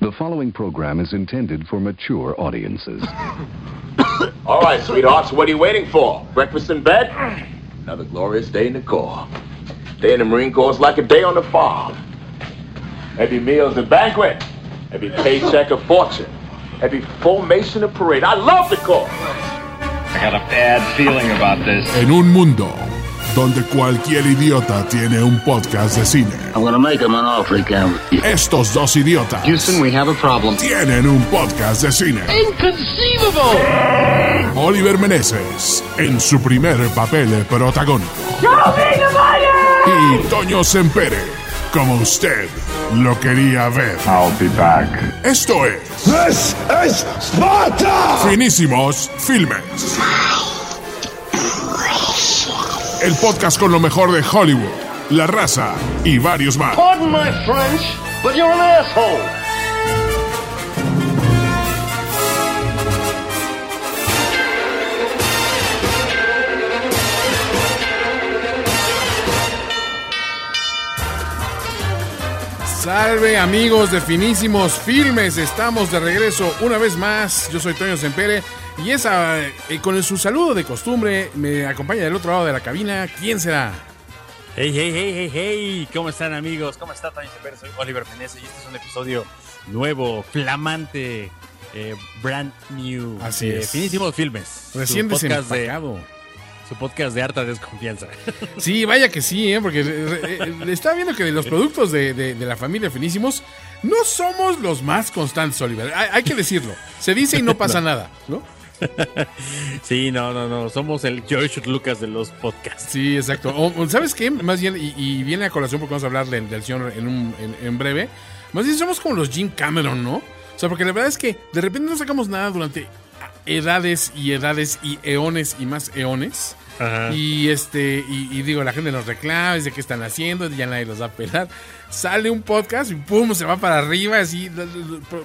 The following program is intended for mature audiences. All right, sweethearts, what are you waiting for? Breakfast in bed? Another glorious day in the Corps. Day in the Marine Corps is like a day on the farm. Every meal's a banquet. Every paycheck a fortune. Every formation a parade. I love the Corps. I got a bad feeling about this. En un mundo donde cualquier idiota tiene un podcast de cine, I'm gonna make him an offer refuse. estos dos idiotas Houston, we have a problem. tienen un podcast de cine. Inconceivable! Oliver Meneses en su primer papel protagónico. Y Toño Sempere, como usted lo quería ver. I'll be back. Esto es This is Sparta! Finísimos Filmes. El podcast con lo mejor de Hollywood, la raza y varios más. Pardon my French, but you're an asshole! Salve amigos de Finísimos Filmes, estamos de regreso una vez más. Yo soy Toño Sempere y esa, eh, con su saludo de costumbre me acompaña del otro lado de la cabina. ¿Quién será? Hey, hey, hey, hey, hey, ¿cómo están amigos? ¿Cómo está Tony Cepero? Soy Oliver Meneses y este es un episodio nuevo, flamante, eh, brand new. Así de es. Finísimos Filmes. Recién su podcast, de, su podcast de harta desconfianza. Sí, vaya que sí, ¿eh? porque eh, eh, estaba viendo que de los productos de, de- de la familia Finísimos no somos los más constantes, Oliver. Hay, hay que decirlo. Se dice y no pasa nada, ¿no? sí, no, no, no, somos el George Lucas de los podcasts. Sí, exacto. ¿Sabes qué? Más bien, y, viene a colación porque vamos a hablar del, del en, un- en breve. Más bien somos como los Jim Cameron, ¿no? O sea, porque la verdad es que de repente no sacamos nada durante edades y edades y eones y más eones. Ajá. Y este, y, y digo, la gente nos reclama, dice qué están haciendo, ya nadie los va a pelar. Sale un podcast y pum, se va para arriba, así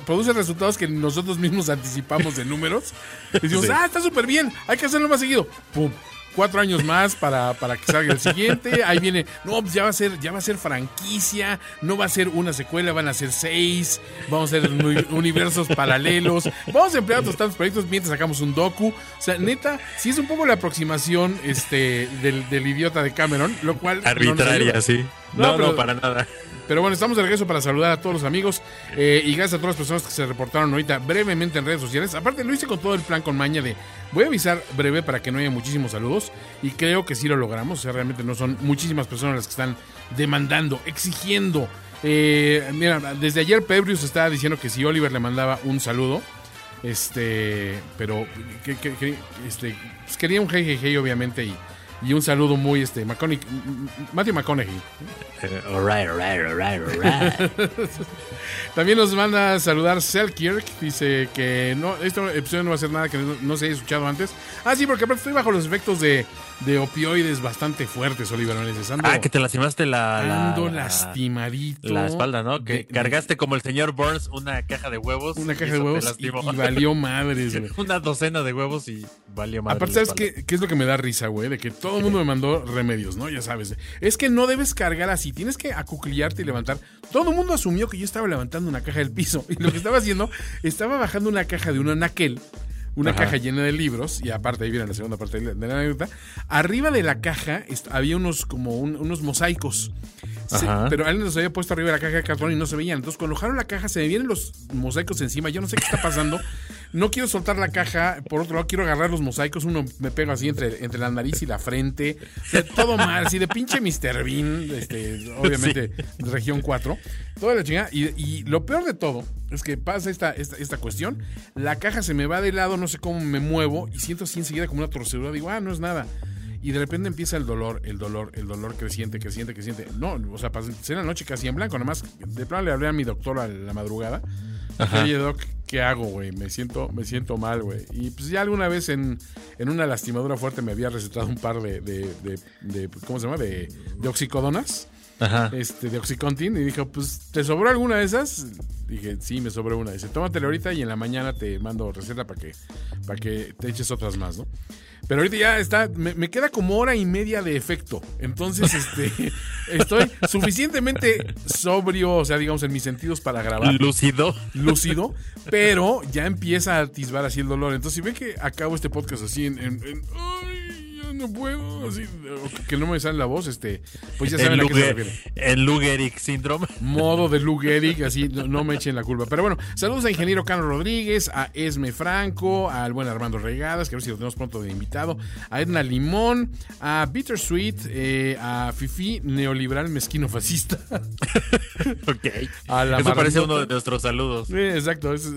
produce resultados que nosotros mismos anticipamos de números. Y decimos, Sí. ah, está súper bien, hay que hacerlo más seguido. Pum. Cuatro años más para, para que salga el siguiente. Ahí viene, no, pues ya va a ser, ya va a ser franquicia, no va a ser una secuela, van a ser seis, vamos a ser uni- universos paralelos, vamos a emplear otros tantos proyectos mientras sacamos un docu. O sea, neta, sí es un poco la aproximación este, del, del idiota de Cameron, lo cual. Arbitraria, sí. No, No, no, para nada. Pero bueno, estamos de regreso para saludar a todos los amigos eh, y gracias a todas las personas que se reportaron ahorita brevemente en redes sociales. Aparte, lo hice con todo el plan con maña de voy a avisar breve para que no haya muchísimos saludos y creo que sí lo logramos. O sea, realmente no son muchísimas personas las que están demandando, exigiendo. Eh, mira, desde ayer Pebrius estaba diciendo que si Oliver le mandaba un saludo, este, pero que, que- este, pues quería un hey, obviamente y, y un saludo muy este, McConaughey- Matthew McConaughey. Eh, alright, alright, alright, alright. También nos manda a saludar Selkirk. Dice que no, este episodio no va a ser nada que no, no se haya escuchado antes. Ah, sí, porque aparte estoy bajo los efectos de, de opioides bastante fuertes, Oliver Meneses. Ando, ah, que te lastimaste la, ando la- lastimadito. la espalda, ¿no? Que De- cargaste como el señor Burns una caja de huevos. Una caja de huevos y, y valió madres, güey. una docena de huevos y valió madre. Aparte, ¿sabes qué, qué es lo que me da risa, güey? De que todo el mundo me mandó remedios, ¿no? Ya sabes. Es que no debes cargar así, tienes que acuclillarte y levantar. Todo el mundo asumió que yo estaba levantando una caja del piso. Y lo que estaba haciendo, estaba bajando una caja de un anaquel. Una Ajá. caja llena de libros, y aparte ahí viene la segunda parte de la, anécdota. Arriba de la caja había unos como un- unos mosaicos. Pero alguien los había puesto arriba de la caja de cartón y no se veían. Entonces, cuando bajaron la caja, se me vienen los mosaicos encima. Yo no sé qué está pasando. No quiero soltar la caja. Por otro lado, quiero agarrar los mosaicos. Uno me pega así entre, entre la nariz y la frente. O sea, todo mal. Así de pinche Mr. Bean. Este, obviamente, región 4. Toda la chingada. Y, y lo peor de todo es que pasa esta, esta, esta cuestión. La caja se me va de lado. No sé cómo me muevo. Y siento así enseguida como una torcedura. Digo, ah, no es nada. Y de repente empieza el dolor, el dolor, el dolor creciente, creciente, creciente. No, o sea, pasé la noche casi en blanco. Nada más, de plano le hablé a mi doctor a la madrugada. Ajá. Oye, doc, ¿qué hago, güey? Me siento, me siento mal, güey. Y pues ya alguna vez en, en una lastimadura fuerte me había recetado un par de, de, de- de- ¿cómo se llama? De, de oxicodonas. Ajá. este, de Oxycontin y dijo, pues, ¿te sobró alguna de esas? Dije, sí, me sobró una. Dice, tómatela ahorita y en la mañana te mando receta para que, para que te eches otras más, ¿no? Pero ahorita ya está, me, me queda como hora y media de efecto. Entonces, este, estoy suficientemente sobrio, o sea, digamos, en mis sentidos para grabar. Lúcido. Lúcido, pero ya empieza a atisbar así el dolor. Entonces, si ven que acabo este podcast así en, en- en, no puedo, así, que no me sale la voz, este, pues ya saben El, a qué se Luger, refiere el Lugeric Syndrome. modo de Lou Gehrig, así no, no me echen la culpa. Pero bueno, saludos a Ingeniero Carlos Rodríguez, a Esme Franco, al buen Armando Regadas, que a ver si lo tenemos pronto de invitado, a Edna Limón, a Bittersweet, eh, a Fifi Neoliberal Mezquino Fascista. Ok. A la Eso parece uno de nuestros saludos. Exacto, eso,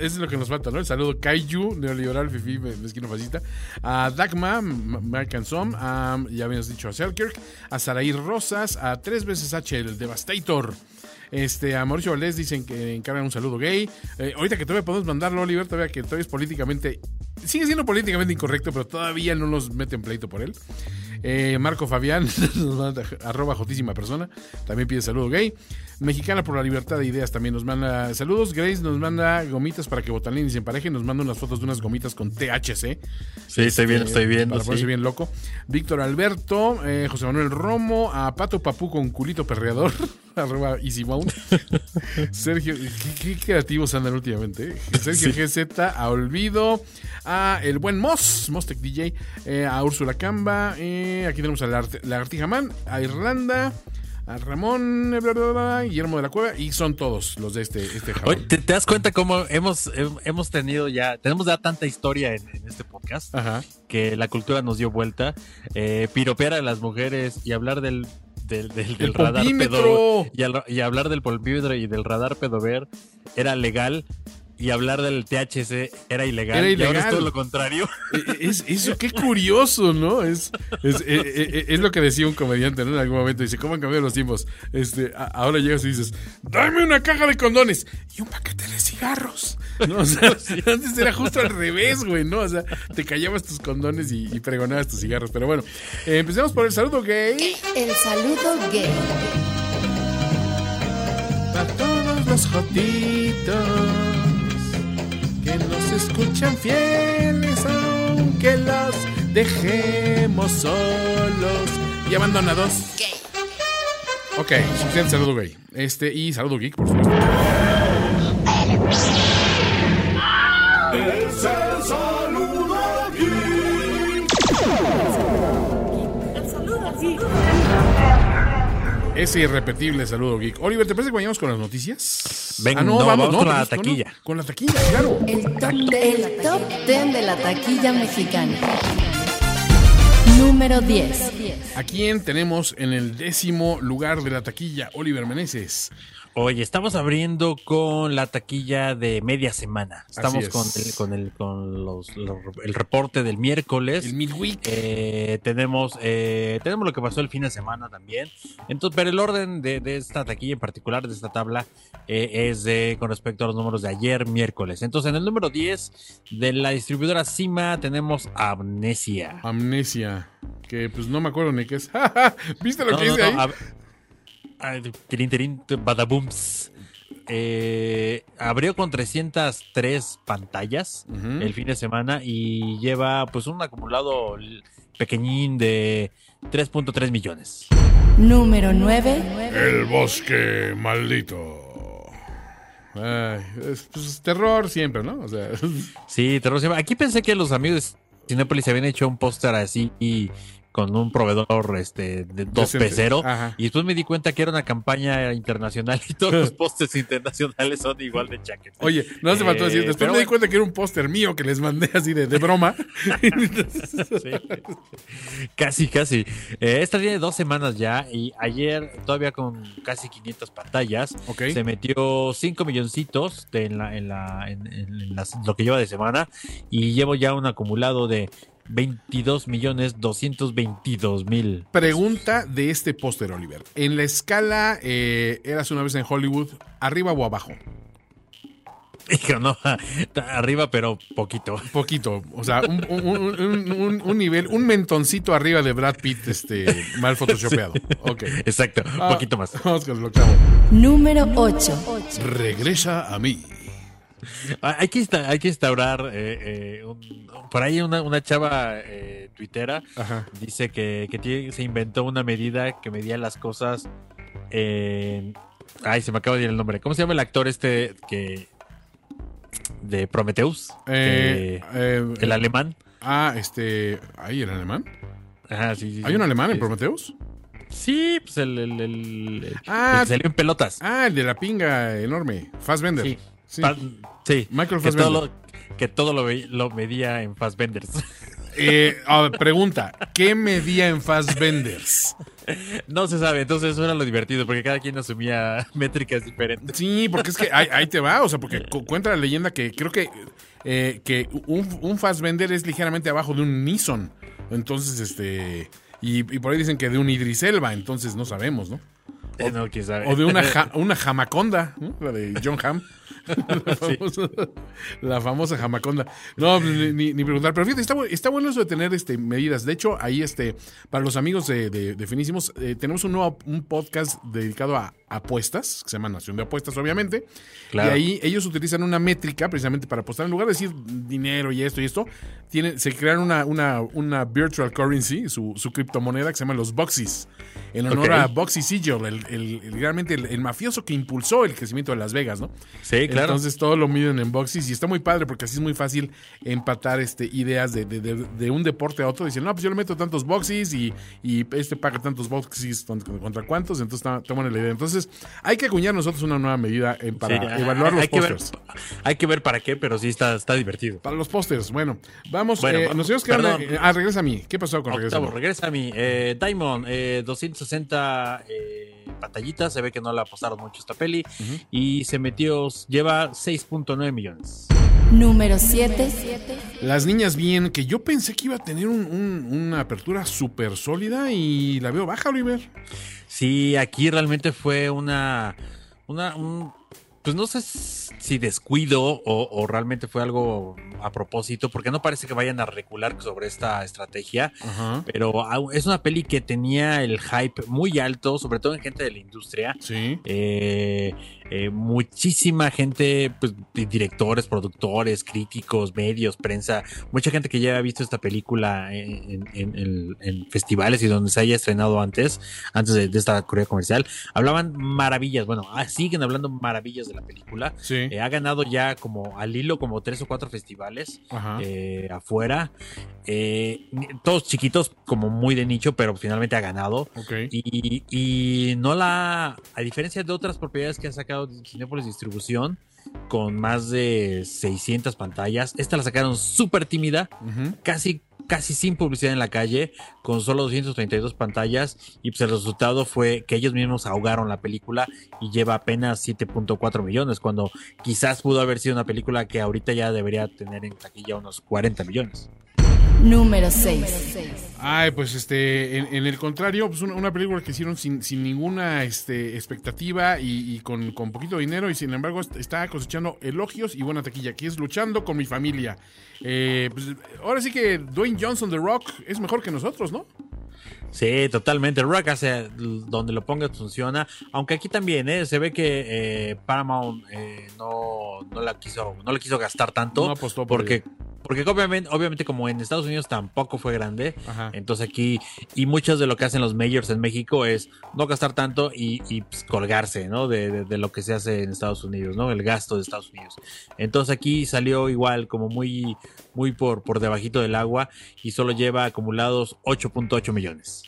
es- lo que nos falta, ¿no? El saludo Kaiju, neoliberal, fifi, me- mezquino fascista. A Dagma, Mark and Som, a, ya habíamos dicho a Selkirk, a Saraí Rosas, a tres veces H, el Devastator. Este, a Mauricio Valdés dicen que encargan un saludo gay. Eh, ahorita que todavía podemos mandarlo, Oliver, todavía que todavía es políticamente. Sigue siendo políticamente incorrecto, pero todavía no nos meten pleito por él. Eh, Marco Fabián, arroba jotísima persona, también pide saludo gay. Mexicana por la libertad de ideas también nos manda saludos. Grace nos manda gomitas para que Botalín y se emparejen. Nos manda unas fotos de unas gomitas con THC. Sí, estoy bien, Eh, estoy viendo. Para ponerse sí. bien loco. Víctor Alberto, eh, José Manuel Romo, a Pato Papú con culito perreador, arroba EasyMount. Sergio, qué, qué creativos andan últimamente. eh. Sergio GZ, a Olvido, a el buen Moss, Mostec DJ, eh, a Úrsula Camba, eh, aquí tenemos a la Lagartija Man, a Irlanda. A Ramón, bla, bla, bla, Guillermo de la Cueva, y son todos los de este, este Oye. ¿te, te das cuenta cómo hemos, hem- hemos tenido ya, tenemos ya tanta historia en, en este podcast Ajá. que la cultura nos dio vuelta? Eh, piropear a las mujeres y hablar del, del, del, del El radar polvímetro. pedo y, al- y hablar del polvímetro y del radar pedover era legal y hablar del THC era ilegal. Era Y ahora es ilegal. todo lo contrario. Eh, Es, eso, qué curioso, ¿no? Es, es, eh, es lo que decía un comediante ¿no? en algún momento. Dice, ¿cómo han cambiado los tiempos? Este, a- ahora llegas y dices, dame una caja de condones y un paquete de cigarros. ¿No? O sea, antes era justo al revés, güey, ¿no? O sea, te callabas tus condones y, y pregonabas tus cigarros. Pero bueno, eh, empecemos por el saludo gay. El saludo gay. A todos los jotitos que nos escuchan fieles, aunque los dejemos solos y abandonados. Gay. Ok, suficiente saludo gay. Este, y saludo geek, por supuesto. Ese irrepetible saludo geek. Oliver, ¿te parece que vayamos con las noticias? Venga, no, vamos con la tenemos- taquilla. Con la taquilla, claro. El top, el top 10 de la taquilla mexicana. Número 10. ¿A quién tenemos en el décimo lugar de la taquilla? Oliver Meneses. Oye, estamos abriendo con la taquilla de media semana. Estamos es. con, el, con, el, con los, los- el reporte del miércoles. El midweek. Eh, tenemos, eh, tenemos lo que pasó el fin de semana también. Entonces, pero el orden de, de esta taquilla en particular, de esta tabla, eh, es de, con respecto a los números de ayer, miércoles. Entonces, en el número 10 de la distribuidora Cima tenemos Amnesia. Amnesia. Que pues no me acuerdo ni qué es. ¿Viste lo No, que no, dice no, ahí? Tirín, tirín, badabooms. Eh, abrió con 303 pantallas el fin de semana y lleva pues un acumulado pequeñín de 3.3 millones. Número 9. El bosque maldito. Ay, es, pues, terror siempre, ¿no? O sea, Sí, terror. llama. Aquí pensé que los amigos de Cinépolis habían hecho un póster así y con un proveedor este de dos pecero Ajá. y después me di cuenta que era una campaña internacional y todos los pósters internacionales son igual de chaqueta. oye, no hace falta Eh, decir. Después pero me di cuenta que era un póster mío que les mandé así de, de broma. Sí. Casi, casi. Eh, esta tiene dos semanas ya y ayer todavía con casi 500 pantallas ok. se metió 5 milloncitos de- en, la, en, la, en, en las- lo que lleva de semana y llevo ya un acumulado de 22 millones 222 mil. Pregunta de este póster, Oliver. En la escala, eh, eras una vez en Hollywood, ¿arriba o abajo? Hijo, no, arriba, pero poquito. Poquito. O sea, un, un- un- un- un nivel, un mentoncito arriba de Brad Pitt, este, mal photoshopeado. Ok. Exacto, un Ah, poquito más. Vamos con el octavo. Número 8. Regresa a mí. Ah, Hay que, hay que instaurar, eh, eh, un- por ahí una, una chava eh, tuitera Ajá. dice que, que tiene- se inventó una medida que medía las cosas en... Ay, se me acaba de ir el nombre. ¿Cómo se llama el actor este que... de Prometheus? Eh, Que- el alemán. Ah, este. ¿Hay el alemán? Ajá, sí, sí, ¿Hay sí. un alemán en Prometheus? Sí, pues el, el, el- el Ah, que salió en pelotas. Ah, el de la pinga enorme. Fassbender. Sí. Sí. Pa- sí. Michael que todo, lo, que todo lo, ve- lo medía en Fassbenders. Eh, a ver, pregunta: ¿Qué medía en Fassbenders? no se sabe, entonces eso era lo divertido, porque cada quien asumía métricas diferentes. Sí, porque es que ahí, ahí te va, o sea, porque cu- cuenta la leyenda que creo que, eh, que un, un Fassbender es ligeramente abajo de un Nissan. Entonces, este. Y, y por ahí dicen que de un Idris Elba, entonces no sabemos, ¿no? Eh, no, quién sabe. O de una, ja- una jamaconda, ¿no? la de John Hamm. La famosa, la famosa jamaconda. No, ni, ni- ni preguntar. Pero fíjate, está, está bueno eso de tener este, medidas. De hecho, ahí, este, para los amigos de, de- de Finísimos, eh, tenemos un nuevo un podcast dedicado a apuestas, que se llama Nación de Apuestas, obviamente. Claro. Y ahí ellos utilizan una métrica precisamente para apostar. En lugar de decir dinero y esto y esto, tienen, se crearon una, una, una virtual currency, su, su criptomoneda, que se llama los Boxys. En honor a Boxy Siegel, el, el- el- realmente el, el mafioso que impulsó el crecimiento de Las Vegas, ¿no? Sí, claro. Entonces todo lo miden en boxes y está muy padre porque así es muy fácil empatar este, ideas de, de- de- de un deporte a otro. Dicen, no, pues yo le meto tantos boxes y, y este paga tantos boxes contra, cuántos. Entonces buena la idea. Entonces hay que acuñar nosotros una nueva medida eh, para Sí, evaluar hay- los pósters. hay que ver para qué, pero sí está, está divertido. Para los pósters, bueno, vamos, Bueno, eh, nos perdón. Ah, regresa a mí. ¿Qué pasó con regresa a mí? regresa a mí. Eh, Diamond, eh, 260 eh, pantallitas. Se ve que no la apostaron mucho esta peli. Y se metió, lleva 6.9 millones. Número 7. Las niñas bien, que yo pensé que iba a tener un- un- una apertura súper sólida y la veo baja, Oliver. Sí, aquí realmente fue una. una un- pues no sé si descuido o, o realmente fue algo a propósito, porque no parece que vayan a recular sobre esta estrategia. Pero es una peli que tenía el hype muy alto, sobre todo en gente de la industria. Sí. Eh, eh, muchísima gente, pues, di- directores, productores, críticos, medios, prensa, mucha gente que ya había visto esta película en, en- en- en festivales y donde se haya estrenado antes, antes de, de esta corrida comercial, hablaban maravillas, bueno, ah, siguen hablando maravillas de la película. Sí. Eh, ha ganado ya como al hilo como tres o cuatro festivales eh, afuera, Eh, todos chiquitos como muy de nicho, pero finalmente ha ganado. Y, y no la. A diferencia de otras propiedades que ha sacado Cinepolis Distribución, con más de 600 pantallas, esta la sacaron súper tímida, casi, casi sin publicidad en la calle, con solo 232 pantallas. Y pues el resultado fue que ellos mismos ahogaron la película y lleva apenas 7.4 millones, cuando quizás pudo haber sido una película que ahorita ya debería tener en taquilla unos 40 millones. Número 6. Ay, pues este, en, el contrario, pues una, película que hicieron sin, ninguna este, expectativa y, con, con poquito dinero y sin embargo est- está cosechando elogios y buena taquilla, que es Luchando con mi familia. Eh, pues, ahora sí que Dwayne Johnson, The Rock, es mejor que nosotros, ¿no? Sí, totalmente. Rock hace l- donde lo pongas funciona. Aunque aquí también, ¿eh? Se ve que eh, Paramount eh, no, no la quiso, no le quiso gastar tanto. No apostó por porque, porque obviamente, obviamente, como en Estados Unidos tampoco fue grande. Ajá. Entonces aquí, y muchos de lo que hacen los majors en México es no gastar tanto y, y, pues, colgarse, ¿no? De, de- de lo que se hace en Estados Unidos, ¿no? El gasto de Estados Unidos. Entonces aquí salió igual, como muy, muy por, por debajito del agua y solo lleva acumulados 8.8 millones.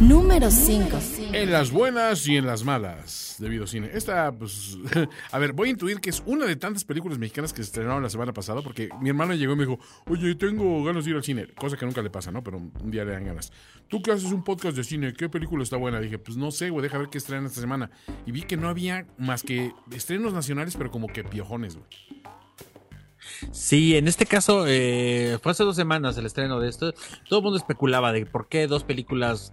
Número 5. En las buenas y en las malas de Videocine. Esta, pues, a ver, voy a intuir que es una de tantas películas mexicanas que se estrenaron la semana pasada, porque mi hermano llegó y me dijo, oye, tengo ganas de ir al cine, cosa que nunca le pasa, ¿no? Pero un día le dan ganas. Tú que haces un podcast de cine, ¿qué película está buena? Dije, pues no sé, güey, deja ver qué estrenan esta semana. Y vi que no había más que estrenos nacionales, pero como que piojones, güey. Sí, en este caso eh, fue hace dos semanas el estreno de esto. Todo el mundo especulaba de por qué dos películas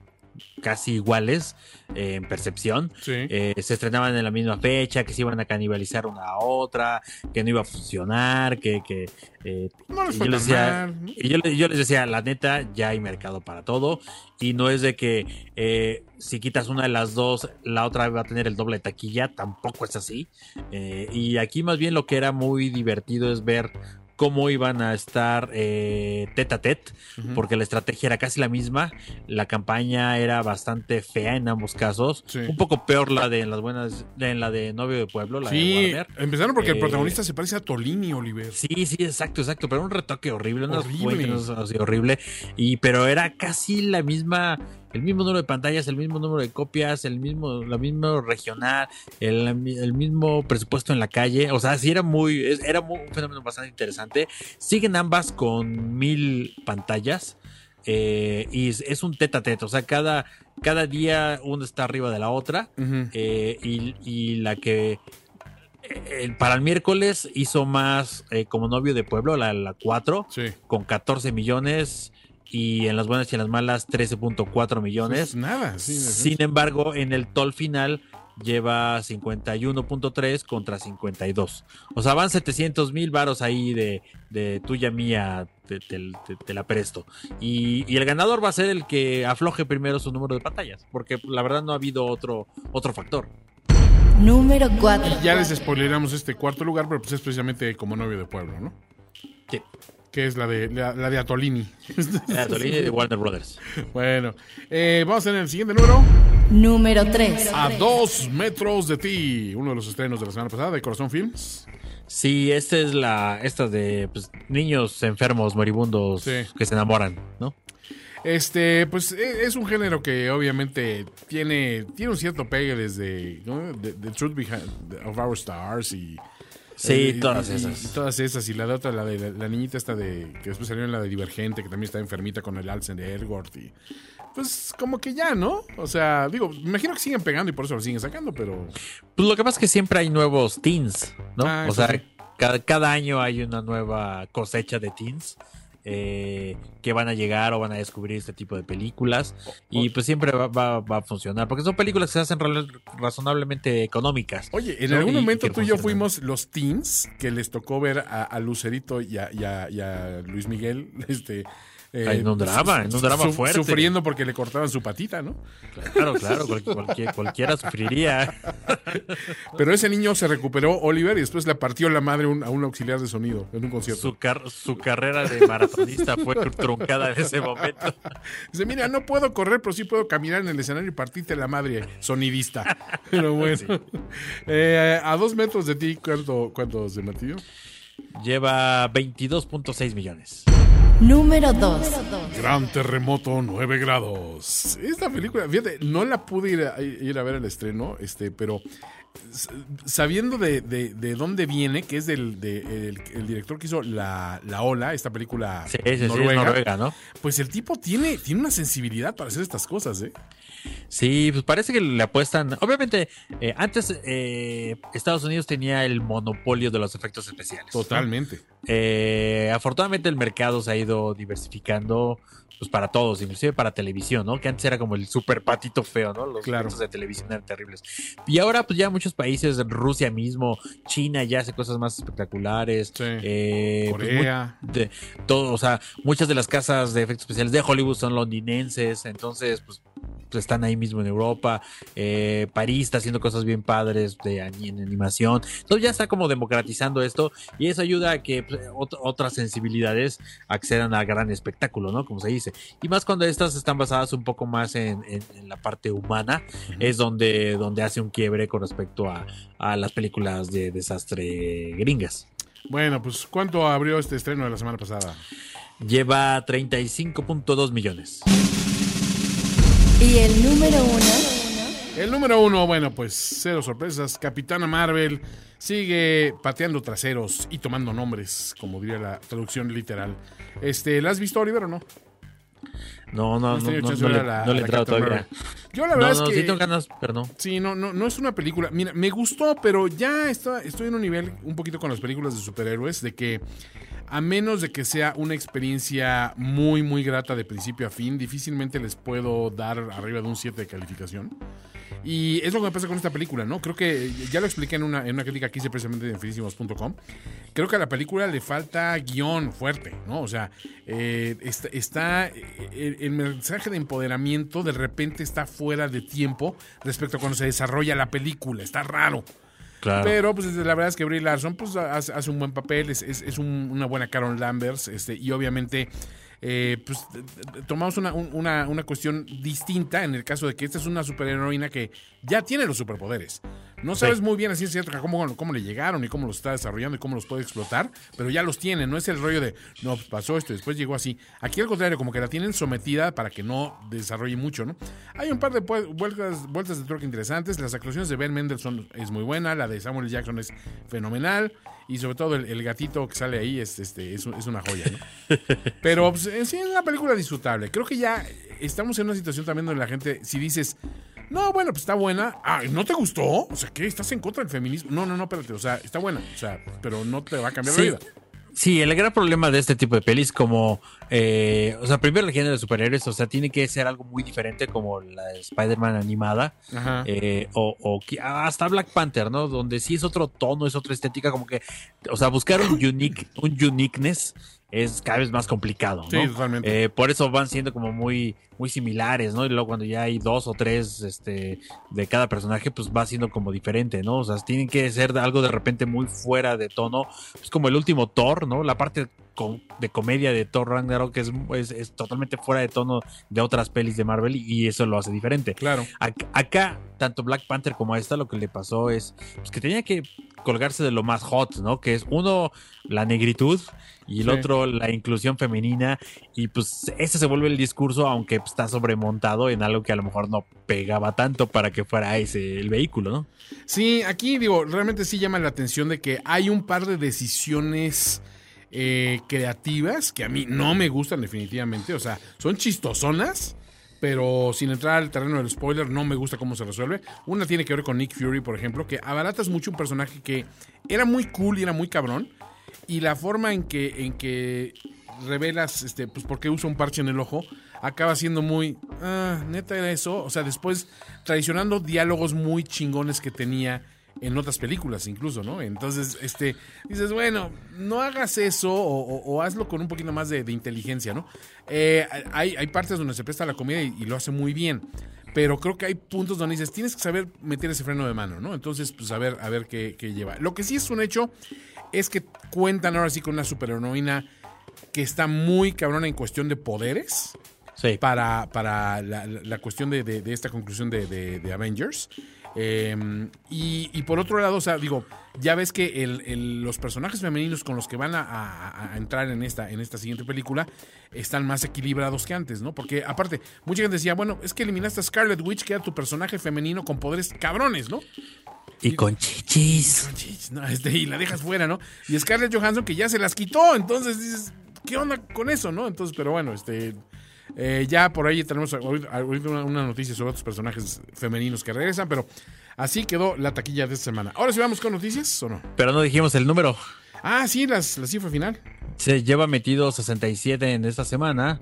casi iguales eh, en percepción. Sí. Eh, se estrenaban en la misma fecha, que se iban a canibalizar una a otra, que no iba a funcionar, que... que eh, No yo, les decía, yo, yo les decía, la neta, ya hay mercado para todo. Y no es de que si quitas una de las dos, la otra va a tener el doble de taquilla. Tampoco es así. Y aquí más bien lo que era muy divertido es ver cómo iban a estar eh, tete a tete, porque la estrategia era casi la misma. La campaña era bastante fea en ambos casos. Sí. Un poco peor la de en las buenas, en la de Novio de Pueblo, la de Sí, Warner. empezaron porque el Eh, protagonista se parece a Tolini, Oliver. Sí, sí, exacto, exacto, pero un retoque horrible, Horrible. fuentes así horrible, y pero era casi la misma, el mismo número de pantallas, el mismo número de copias, el mismo, la misma regional, el, el mismo presupuesto en la calle, o sea, sí era muy, era muy- un fenómeno bastante interesante. Siguen ambas con mil pantallas. eh, y es, es un tete a tete, o sea, cada, cada día una está arriba de la otra. Eh, y, y la que para el miércoles hizo más eh, como novio de pueblo, la, la 4, Sí. con 14 millones. Y en las buenas y en las malas, 13.4 millones. Pues nada, sí, Sin embargo, en el toll final lleva 51.3 contra 52. O sea, van 700 mil varos ahí de, de tuya mía, te, te- te- te la presto. Y, y el ganador va a ser el que afloje primero su número de pantallas, porque la verdad no ha habido otro, otro factor. Número 4. Ya les spoileramos este cuarto lugar, pero pues es precisamente como novio de pueblo, ¿no? Sí. Que es la de la, la de Atolini. La Tolini de Warner Brothers. bueno, eh, vamos en el siguiente número. Número 3. A dos metros de ti. Uno de los estrenos de la semana pasada de Corazón Films. Sí, esta es la, esta de pues, niños enfermos, moribundos Sí. que se enamoran, ¿no? Este, pues e- es un género que obviamente tiene, tiene un cierto pegue desde ¿no? The, The Truth Behind of Our Stars y. Sí, eh, todas y- esas. y todas esas. Y la de otra, la de la, la niñita esta de. que después salió en la de Divergente, que también está enfermita con el Alzheimer y Pues como que ya, ¿no? O sea, digo, me imagino que siguen pegando y por eso lo siguen sacando, pero. Pues lo que pasa es que siempre hay nuevos teens, ¿no? Ah, o sea, sí. cada, cada año hay una nueva cosecha de teens eh, que van a llegar o van a descubrir este tipo de películas. Y pues siempre va, va- va a funcionar, porque son películas que se hacen ra- razonablemente económicas. Oye, en ¿no? algún momento tú y yo fuimos los teens que les tocó ver a, a Lucerito y a, y a- y a Luis Miguel, este. Eh, En un drama, en un drama su- fuerte. Sufriendo porque le cortaban su patita, ¿no? Claro, claro, cual- cualquier- cualquiera sufriría. Pero ese niño se recuperó, Oliver, y después le partió la madre un- a un auxiliar de sonido en un concierto. Su, car- su carrera de maratonista fue truncada en ese momento. Dice, mira, no puedo correr, pero sí puedo caminar en el escenario y partirte la madre, sonidista. Pero bueno. Eh, a dos metros de ti, ¿cuánto, cuánto se martillo? Lleva 22.6 millones. Número 2. Gran terremoto, 9 grados. Esta película, fíjate, no la pude ir a, ir a ver al estreno, este, pero sabiendo de, de- de dónde viene, que es del de- el, el director que hizo La, La Ola, esta película Sí, sí, sí, es noruega, Noruega, ¿no? pues el tipo tiene, tiene una sensibilidad para hacer estas cosas, ¿eh? Sí, pues parece que le apuestan. Obviamente, eh, antes eh, Estados Unidos tenía el monopolio de los efectos especiales. ¿no? Eh, afortunadamente el mercado se ha ido diversificando pues para todos, inclusive para televisión, ¿no? Que antes era como el super patito feo, ¿no? Los Claro. de televisión eran terribles. Y ahora pues ya muchos países, Rusia mismo, China ya hace cosas más espectaculares. Sí. eh, pues, Corea. de, todo, o sea, muchas de las casas de efectos especiales de Hollywood son londinenses, entonces pues, pues, están ahí mismo en Europa. Eh, París está haciendo cosas bien padres de en animación. Entonces ya está como democratizando esto y eso ayuda a que pues, ot- otras sensibilidades accedan al gran espectáculo, ¿no? Como se dice. Y más cuando estas están basadas un poco más en, en- en la parte humana, es donde, donde hace un quiebre con respecto a, a las películas de desastre gringas. Bueno, pues ¿cuánto abrió este estreno de la semana pasada? Lleva 35.2 millones. Y el número 1. El número uno, bueno, pues cero sorpresas. Capitana Marvel sigue pateando traseros y tomando nombres, como diría la traducción literal. Este, ¿La has visto, Oliver, o no? No, no, no, no, no le, la- no le he entrado todavía. Yo la No, verdad no, es que... sí tengo ganas, pero no. Sí, no, no, no es una película. Mira, me gustó, pero ya está, estoy en un nivel un poquito con las películas de superhéroes, de que a menos de que sea una experiencia muy, muy grata de principio a fin, difícilmente les puedo dar arriba de un 7 de calificación. Y es lo que me pasa con esta película, ¿no? Creo que ya lo expliqué en una, en una crítica que hice precisamente en finísimos.com. Creo que a la película le falta guion fuerte, ¿no? O sea, eh, está, está- el, el mensaje de empoderamiento de repente está fuera de tiempo respecto a cuando se desarrolla la película. Está raro. Claro. Pero pues la verdad es que Brie Larson pues hace, hace un buen papel, es, es- es un- una buena Carol Lambers, este, y obviamente eh, pues tomamos una, un- una, una cuestión distinta en el caso de que esta es una superheroína que ya tiene los superpoderes. No sabes muy bien así es cierto cómo, cómo le llegaron y cómo los está desarrollando y cómo los puede explotar, pero ya los tiene, no es el rollo de no, pues, pasó esto y después llegó así. Aquí al contrario, como que la tienen sometida para que no desarrolle mucho, ¿no? Hay un par de vueltas, vueltas de truque interesantes, las actuaciones de Ben Mendelsohn es muy buena, la de Samuel Jackson es fenomenal y sobre todo el, el gatito que sale ahí es, este, es, es una joya, ¿no? Pero pues, en sí es una película disfrutable. Creo que ya estamos en una situación también donde la gente, si dices, no, bueno, pues está buena, ah, ¿no te gustó? O sea, ¿qué? ¿Estás en contra del feminismo? No, no, no, espérate, o sea, está buena, o sea, pero no te va a cambiar Sí. la vida. Sí, el gran problema de este tipo de pelis, como, eh, o sea, primero el género de superhéroes, o sea, tiene que ser algo muy diferente como la de Spider-Man animada, eh, o, o hasta Black Panther, ¿no? Donde sí es otro tono, es otra estética, como que, o sea, buscar un unique, un uniqueness es cada vez más complicado, ¿no? Sí, totalmente. Eh, por eso van siendo como muy, muy similares, ¿no? Y luego cuando ya hay dos o tres este, de cada personaje, pues va siendo como diferente, ¿no? O sea, tienen que ser algo de repente muy fuera de tono. Es como el último Thor, ¿no? La parte com- de comedia de Thor Ragnarok es, es, es totalmente fuera de tono de otras pelis de Marvel y, eso lo hace diferente. Claro. Ac- Acá, tanto Black Panther como esta, lo que le pasó es pues, que tenía que colgarse de lo más hot, ¿no? Que es uno, la negritud y el Sí. otro, la inclusión femenina. Y pues ese se vuelve el discurso, aunque pues, está sobremontado en algo que a lo mejor no pegaba tanto para que fuera ese el vehículo, ¿no? Sí, aquí digo, realmente sí llama la atención de que hay un par de decisiones eh, creativas que a mí no me gustan definitivamente. O sea, son chistosonas, pero sin entrar al terreno del spoiler, no me gusta cómo se resuelve. Una tiene que ver con Nick Fury, por ejemplo, que abaratas mucho un personaje que era muy cool y era muy cabrón. Y la forma en que, en que revelas, este, pues, por qué usa un parche en el ojo, acaba siendo muy, ah, neta era eso. O sea, después traicionando diálogos muy chingones que tenía en otras películas incluso, ¿no? Entonces, este, dices, bueno, no hagas eso o, o- o hazlo con un poquito más de, de inteligencia, ¿no? Eh, hay, hay partes donde se presta la comida y, y lo hace muy bien. Pero creo que hay puntos donde dices, tienes que saber meter ese freno de mano, ¿no? Entonces, pues a ver, a ver qué, qué lleva. Lo que sí es un hecho es que cuentan ahora sí con una superheroína que está muy cabrona en cuestión de poderes Sí. para, para la, cuestión de, de- de esta conclusión de, de- de Avengers. Eh, y, y por otro lado, o sea, digo, ya ves que el- el- los personajes femeninos con los que van a, a- a entrar en esta, en esta siguiente película están más equilibrados que antes, ¿no? Porque aparte, mucha gente decía, bueno, es que eliminaste a Scarlet Witch, que era tu personaje femenino con poderes cabrones, ¿no? Y con chichis. Chis, no, este, y la dejas fuera, ¿no? Y Scarlett Johansson que ya se las quitó, entonces dices, ¿qué onda con eso, no? Entonces, pero bueno, este, eh, ya por ahí tenemos ahorita una, una noticia sobre otros personajes femeninos que regresan, pero así quedó la taquilla de esta semana. Ahora sí vamos con noticias o no? Pero no dijimos el número. Ah, sí, las, la cifra final. Se lleva metido 67 en esta semana,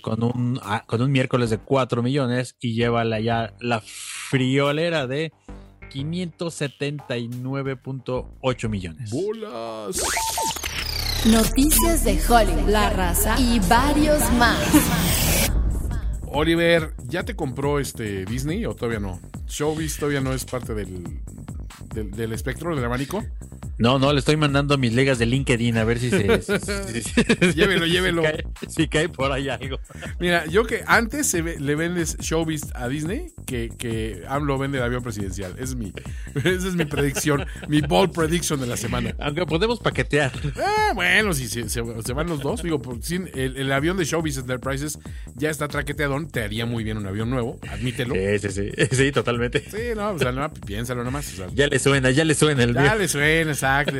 con, un, ah, con un miércoles de 4 millones y lleva la, ya la friolera de 579.8 millones. Bolas. Noticias de Hollywood, La Raza y varios más. Oliver, ¿ya te compró este Disney o todavía no? Showbiz todavía no es parte del, del, del espectro, del abanico. No, no, le estoy mandando mis ligas de LinkedIn a ver si se. si- Llévelo, llévelo. Si cae, si cae por ahí algo. Mira, yo que antes se ve- le vendes Showbiz a Disney que, que AMLO vende el avión presidencial. Esa es mi, esa es mi predicción, mi bold prediction de la semana. Aunque podemos paquetear. Eh, bueno, si se, se- van los dos, digo, por, sin- el, el avión de Showbiz Enterprises ya está traqueteadón, te haría muy bien un avión nuevo, admítelo. Sí, sí, sí. Sí, totalmente. Sí, no, o sea, no, piénsalo nomás. o sea, Ya le suena, ya le suena el Ya le suena, exacto.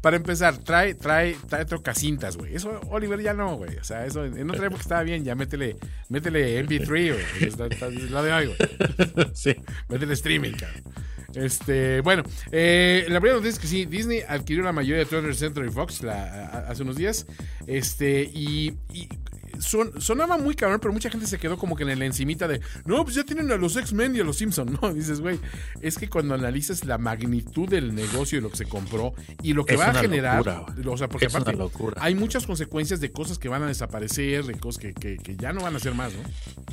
para empezar, trae, trae, trae trocacintas, güey. Eso, Oliver, ya no, güey. O sea, eso en otra época estaba bien. Ya métele, métele MP3, güey. Está- está- es la de hoy, güey. Sí. Métele streaming, cabrón. Este, bueno, eh, la primera noticia es que sí, Disney adquirió la mayoría de 20th Century Fox la- a- hace unos días. Este, y, y son- sonaba muy cabrón, pero mucha gente se quedó como que en la encimita de, no, pues ya tienen a los X-Men y a los Simpson, ¿no? Dices, güey, es que cuando analizas la magnitud del negocio y lo que se compró y lo que Es va a generar, locura, o sea, porque Es aparte hay muchas consecuencias de cosas que van a desaparecer, de cosas que, que- que ya no van a ser más, ¿no?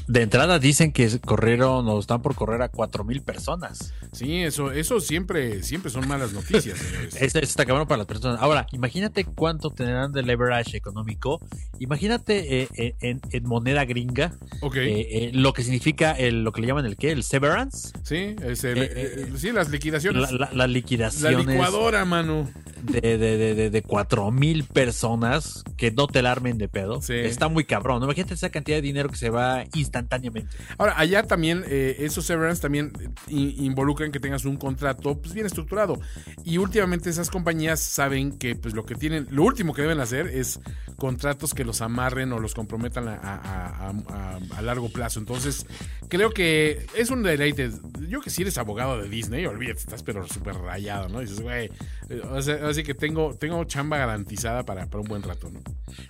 De entrada dicen que corrieron o están por correr a cuatro mil personas. Sí, eso, eso siempre, siempre son malas noticias, señores. Eso está cabrón para las personas. Ahora, imagínate cuánto tendrán de leverage económico. Imagínate eh, eh, en, en moneda gringa Ok. eh, eh, lo que significa el, lo que le llaman el qué, el severance. Sí, es el- Eh, eh, sí, las liquidaciones. La, La, la, las liquidaciones licuadora, mano. de, de, de, de, de cuatro mil personas que no te la armen de pedo. Sí. Está muy cabrón. ¿no? Imagínate esa cantidad de dinero que se va instantáneamente. Ahora, allá también, eh, esos severance también eh, involucran que tengas un contrato pues, bien estructurado. Y últimamente esas compañías saben que pues lo que tienen, lo último que deben hacer es contratos que los amarren o los comprometan a, a- a- a- a largo plazo. Entonces, creo que es un deleite. Yo que si eres abogado de Disney, olvídate, estás pero súper rayado, ¿no? Dices, güey, eh, o sea, así que tengo, tengo chamba garantizada para, para un buen rato, ¿no?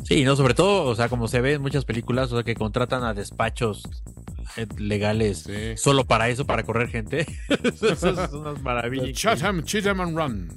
Sí, no, sobre todo, o sea, como se ve en muchas películas, o sea, que contratan a despachos eh, legales Sí. solo para eso, para correr gente. eso es una maravilla. The Chatham, Chatham and Run.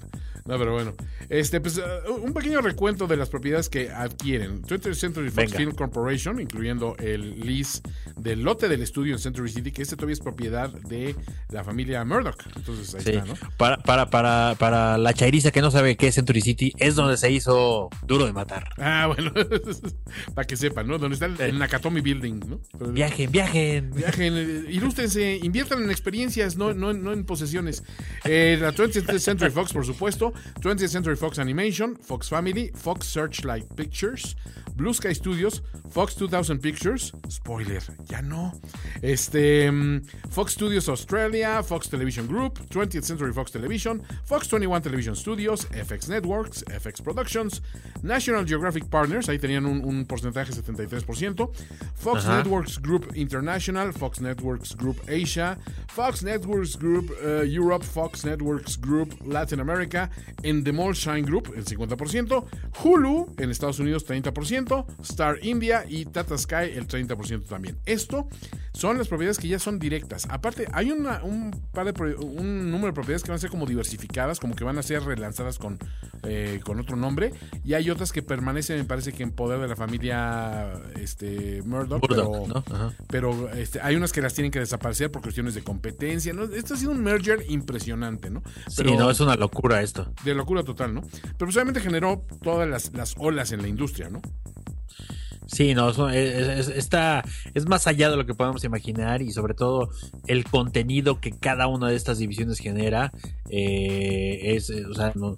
No, pero bueno. Este, pues, uh, un pequeño recuento de las propiedades que adquieren. 20th Century Fox Venga. Film Corporation, incluyendo el lease del lote del estudio en Century City, que este todavía es propiedad de la familia Murdoch. Entonces, ahí Sí. está, ¿no? Para, para, para, para la chairiza que no sabe qué es Century City, es donde se hizo duro de matar. Ah, bueno. Para que sepan, ¿no? Donde está el, el Nakatomi Building, ¿no? Pero- Viajen, viajen. Viajen, eh, ilústrense, inviertan en experiencias, no, no, no en posesiones. Eh, la 20th Century Fox, por supuesto. 20th Century Fox Animation, Fox Family, Fox Searchlight Pictures, Blue Sky Studios, Fox 2000 Pictures. Spoiler, ya no. Este, mm, Fox Studios Australia, Fox Television Group, 20th Century Fox Television, Fox 21 Television Studios, FX Networks, FX Productions, National Geographic Partners, ahí tenían un, un porcentaje 73%, Fox Ajá. Networks Group International, Fox Networks Group Asia, Fox Networks Group uh, Europe, Fox Networks Group Latin America, Endemol Shine Group, el 50%, Hulu en Estados Unidos 30%, Star India y Tata Sky el 30% también. Esto son las propiedades que ya son directas. Aparte, hay una- un, par de un número de propiedades que van a ser como diversificadas, como que van a ser relanzadas con, eh, con otro nombre, y hay otras que permanecen, me parece que en poder de la familia este, Murdoch, Murdoch, pero, ¿no? Ajá. pero este, hay unas que las tienen que desaparecer por cuestiones de competencia. ¿no? Esto ha sido un merger impresionante, ¿no? Sí, no, es una locura esto. De locura total, ¿no? Pero obviamente generó todas las, las olas en la industria, ¿no? Sí, no, es, es- está, es más allá de lo que podemos imaginar y sobre todo el contenido que cada una de estas divisiones genera eh, es, eh, o sea, no-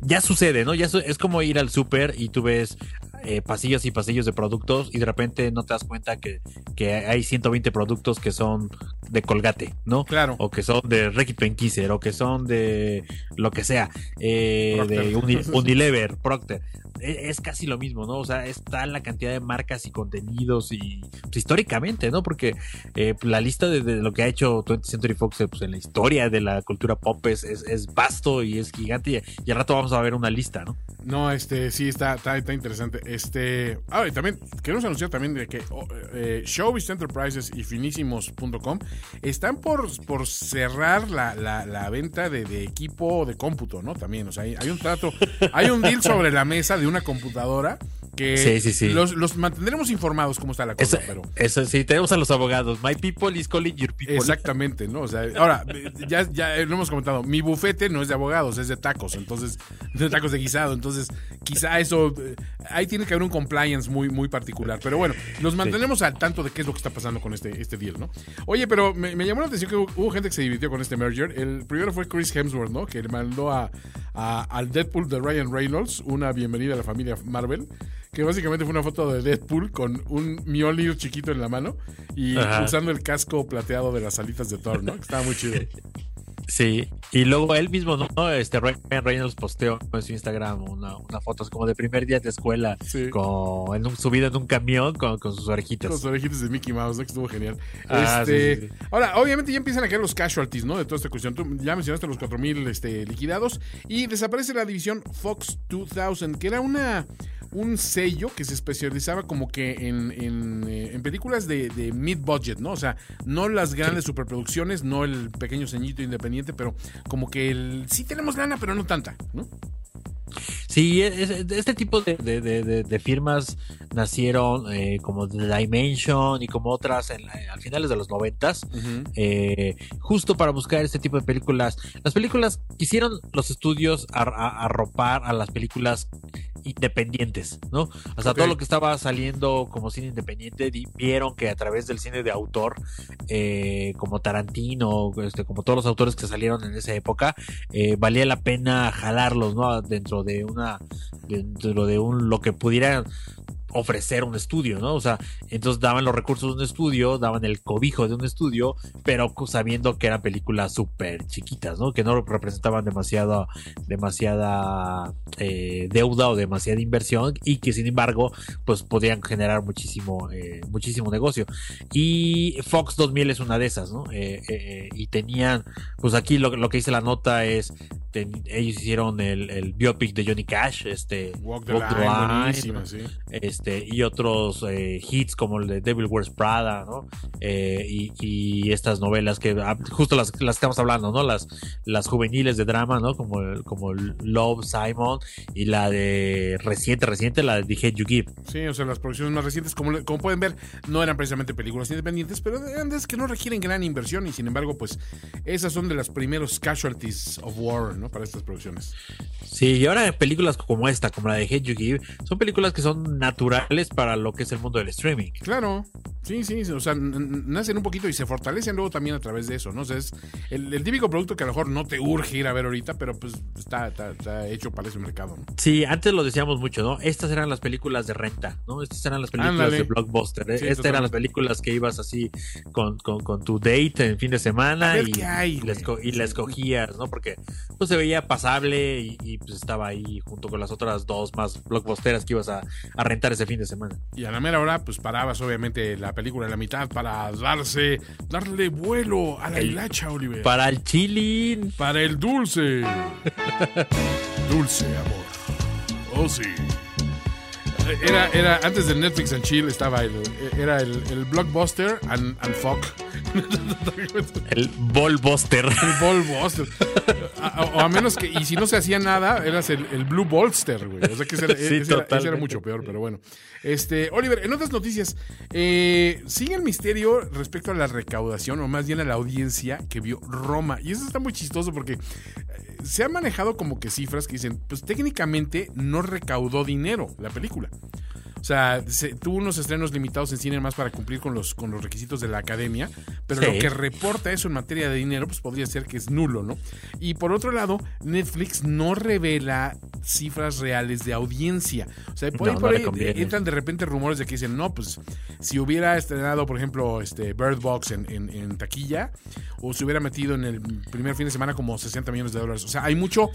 ya sucede, ¿no? Ya su- es como ir al súper y tú ves eh, pasillos y pasillos de productos y de repente no te das cuenta que, que hay 120 productos que son de Colgate, ¿no? Claro. O que son de Reckitt Benckiser o que son de lo que sea, eh, de Uni- Unilever, Procter. Es casi lo mismo, ¿no? O sea, está la cantidad de marcas y contenidos y pues, históricamente, ¿no? Porque eh, la lista de, lo que ha hecho 20th Century Fox eh, pues, en la historia de la cultura pop es, es, vasto y es gigante y, al rato vamos a ver una lista, ¿no? No, este, sí, está, está, está interesante. Este, ah, y también, queremos anunciar también de que oh, eh, Showbiz Enterprises y finísimos.com están por, por cerrar la, la, venta de, de equipo de cómputo, ¿no? También, o sea, hay, hay un trato, hay un deal sobre la mesa de una computadora que Sí, sí, sí. Los, los mantendremos informados cómo está la cosa, Eso, pero... eso sí, tenemos a los abogados. My people is calling your people. Exactamente, ¿no? O sea, ahora, ya, ya lo hemos comentado, mi bufete no es de abogados, es de tacos, entonces, de tacos de guisado, entonces, quizá eso, eh, ahí tiene que haber un compliance muy, muy particular, pero bueno, los mantenemos al tanto de qué es lo que está pasando con este, este deal, ¿no? Oye, pero me, me llamó la atención que hubo, hubo gente que se divirtió con este merger, el primero fue Chris Hemsworth, ¿no? Que le mandó a, a- al Deadpool de Ryan Reynolds una bienvenida a la familia Marvel, que básicamente fue una foto de Deadpool con un Mjolnir chiquito en la mano y Ajá. usando el casco plateado de las alitas de Thor, ¿no? Que Estaba muy chido. Sí, y luego él mismo, ¿no? Este Ryan Reynolds posteó en su Instagram una, una foto como de primer día de escuela, Sí. con, en un, subido en un camión con, con sus orejitas. Con sus orejitas de Mickey Mouse, ¿no? que estuvo genial. Ah, este, sí, sí, sí. Ahora, obviamente ya empiezan a caer los casualties, ¿no? De toda esta cuestión. Tú ya mencionaste los 4000 este, liquidados. Y desaparece la división Fox 2000, que era una un sello que se especializaba como que en, en, eh, en películas de, de mid-budget, ¿no? O sea, no las grandes superproducciones, no el pequeño ceñito independiente, pero como que el sí tenemos lana, pero no tanta, ¿no? Sí, es- es- este tipo de, de- de- de- de firmas nacieron eh, como The Dimension y como otras en la- a finales de los noventas, eh, justo para buscar este tipo de películas. Las películas quisieron los estudios ar- a- arropar a las películas independientes, ¿no? O sea, todo lo que estaba saliendo como cine independiente di- vieron que a través del cine de autor, eh, como Tarantino, este, como todos los autores que salieron en esa época, eh, valía la pena jalarlos, ¿no? Dentro de una, dentro de un, lo que pudiera ofrecer un estudio, ¿no? O sea, entonces daban los recursos de un estudio, daban el cobijo de un estudio, pero sabiendo que eran películas súper chiquitas, ¿no? Que no representaban demasiado, demasiada eh, deuda o demasiada inversión y que sin embargo, pues podían generar muchísimo, eh, muchísimo negocio. Y Fox 2000 es una de esas, ¿no? Eh, y tenían, pues aquí lo, lo que dice la nota es, ten- ellos hicieron el, el biopic de Johnny Cash, este, Walk the Line, buenísima, sí. este, y otros eh, hits como el de Devil Wears Prada, ¿no? Eh, y, y estas novelas que ah, justo las, las que estamos hablando, ¿no? Las, las juveniles de drama, ¿no? Como, el- como el Love Simon y la de reciente, reciente, la de The Hate You Give. Sí, o sea, las producciones más recientes, como, como pueden ver, no eran precisamente películas independientes, pero eran de que no requieren gran inversión y sin embargo, pues esas son de las primeros casualties of war, ¿no? Para estas producciones. Sí, y ahora películas como esta, como la de Hate You Give, son películas que son naturales para lo que es el mundo del streaming. Claro, sí, sí, o sea, nacen un poquito y se fortalecen luego también a través de eso, ¿no? O sea, es el, el típico producto que a lo mejor no te urge ir a ver ahorita, pero pues está, está, está hecho para ese mercado, ¿no? Sí, antes lo decíamos mucho, ¿no? Estas eran las películas de renta, ¿no? Estas eran las películas Ándale. de blockbuster. ¿eh? Sí, Estas eran las películas que ibas así con, con, con tu date en fin de semana y, hay, y la, y la escogías, ¿no? Porque pues se veía pasable y, y, pues estaba ahí junto con las otras dos más blockbusteras que ibas a, a rentar ese fin de semana. Y a la mera hora, pues parabas obviamente la película a la mitad para darse, darle vuelo a la El- hilacha, Oliver. Para el chilling. Para el dulce. dulce amor. Oh, sí. Era, era, antes del Netflix and Chill estaba el, era el, el Blockbuster and, and Fuck. El Ballbuster. El Ballbuster. A- O a menos que, y si no se hacía nada, eras el, el Blue Bolster, güey. O sea que ese era, Sí, ese era- ese era totalmente. mucho peor, pero bueno. Este, Oliver, en otras noticias, eh, sigue el misterio respecto a la recaudación, o más bien a la audiencia que vio Roma. Y eso está muy chistoso porque eh, se han manejado como que cifras que dicen, pues técnicamente no recaudó dinero la película. O sea, se- tuvo unos estrenos limitados en cine más para cumplir con los, con los requisitos de la academia, pero Sí. lo que reporta eso en materia de dinero, pues podría ser que es nulo, ¿no? Y por otro lado, Netflix no revela cifras reales de audiencia. O sea, por No, ahí, por ahí entran de repente rumores de que dicen, no, pues si hubiera estrenado, por ejemplo, este Bird Box en, en- en taquilla, o se hubiera metido en el primer fin de semana como 60 millones de dólares. O sea, hay mucho,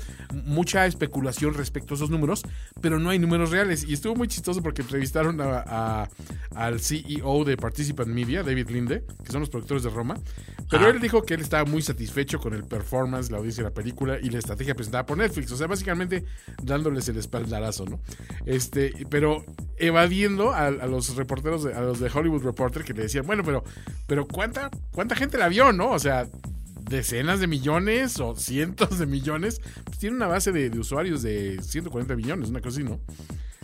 mucha especulación respecto a esos números, pero no hay números reales. Y estuvo muy chistoso porque entrevistaron a, a- al CEO de Participant Media, David Linde, que son los productores de Roma. Pero Ah. él dijo que él estaba muy satisfecho con el performance, la audiencia de la película y la estrategia presentada por Netflix. O sea, básicamente dándoles el espaldarazo, ¿no? Este, pero evadiendo a, a los reporteros, de- a los de Hollywood Reporter que le decían, bueno, pero, pero ¿cuánta, cuánta gente la vio, no? O sea, decenas de millones o cientos de millones. Pues tiene una base de, de usuarios de 140 millones, una cosa así, ¿no?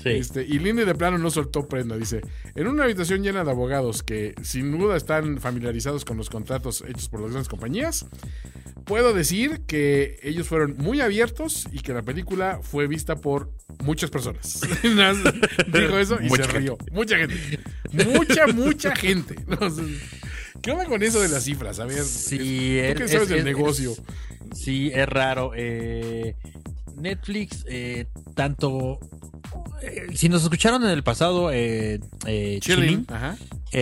Sí. Este, y Linde de plano no soltó prenda. Dice: En una habitación llena de abogados que sin duda están familiarizados con los contratos hechos por las grandes compañías, puedo decir que ellos fueron muy abiertos y que la película fue vista por muchas personas. Dijo eso y Mucha se gente. rió. Mucha gente. Mucha, mucha gente. Sea, ¿Qué onda con eso de las cifras? A ver, Sí, ¿tú qué es- sabes es- del negocio? Sí, es raro. Eh, Netflix, eh, tanto. eh, si nos escucharon en el pasado, eh, eh, Chilling. Chilling, Ajá.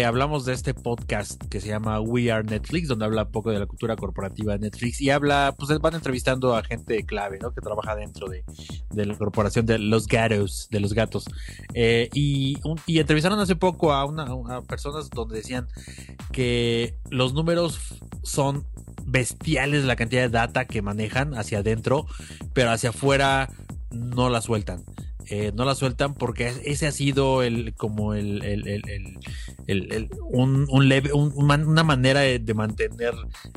hablamos de este podcast que se llama We Are Netflix, donde habla un poco de la cultura corporativa de Netflix y habla, pues van entrevistando a gente clave, ¿no? Que trabaja dentro de, de la corporación de los gatos, de los gatos. Eh, y, un- y entrevistaron hace poco a, una, a personas donde decían que los números son bestiales la cantidad de data que manejan hacia adentro, pero hacia afuera no la sueltan. Eh, no la sueltan porque ese ha sido el como el, el- el- un, un leve- un- una manera de, de mantener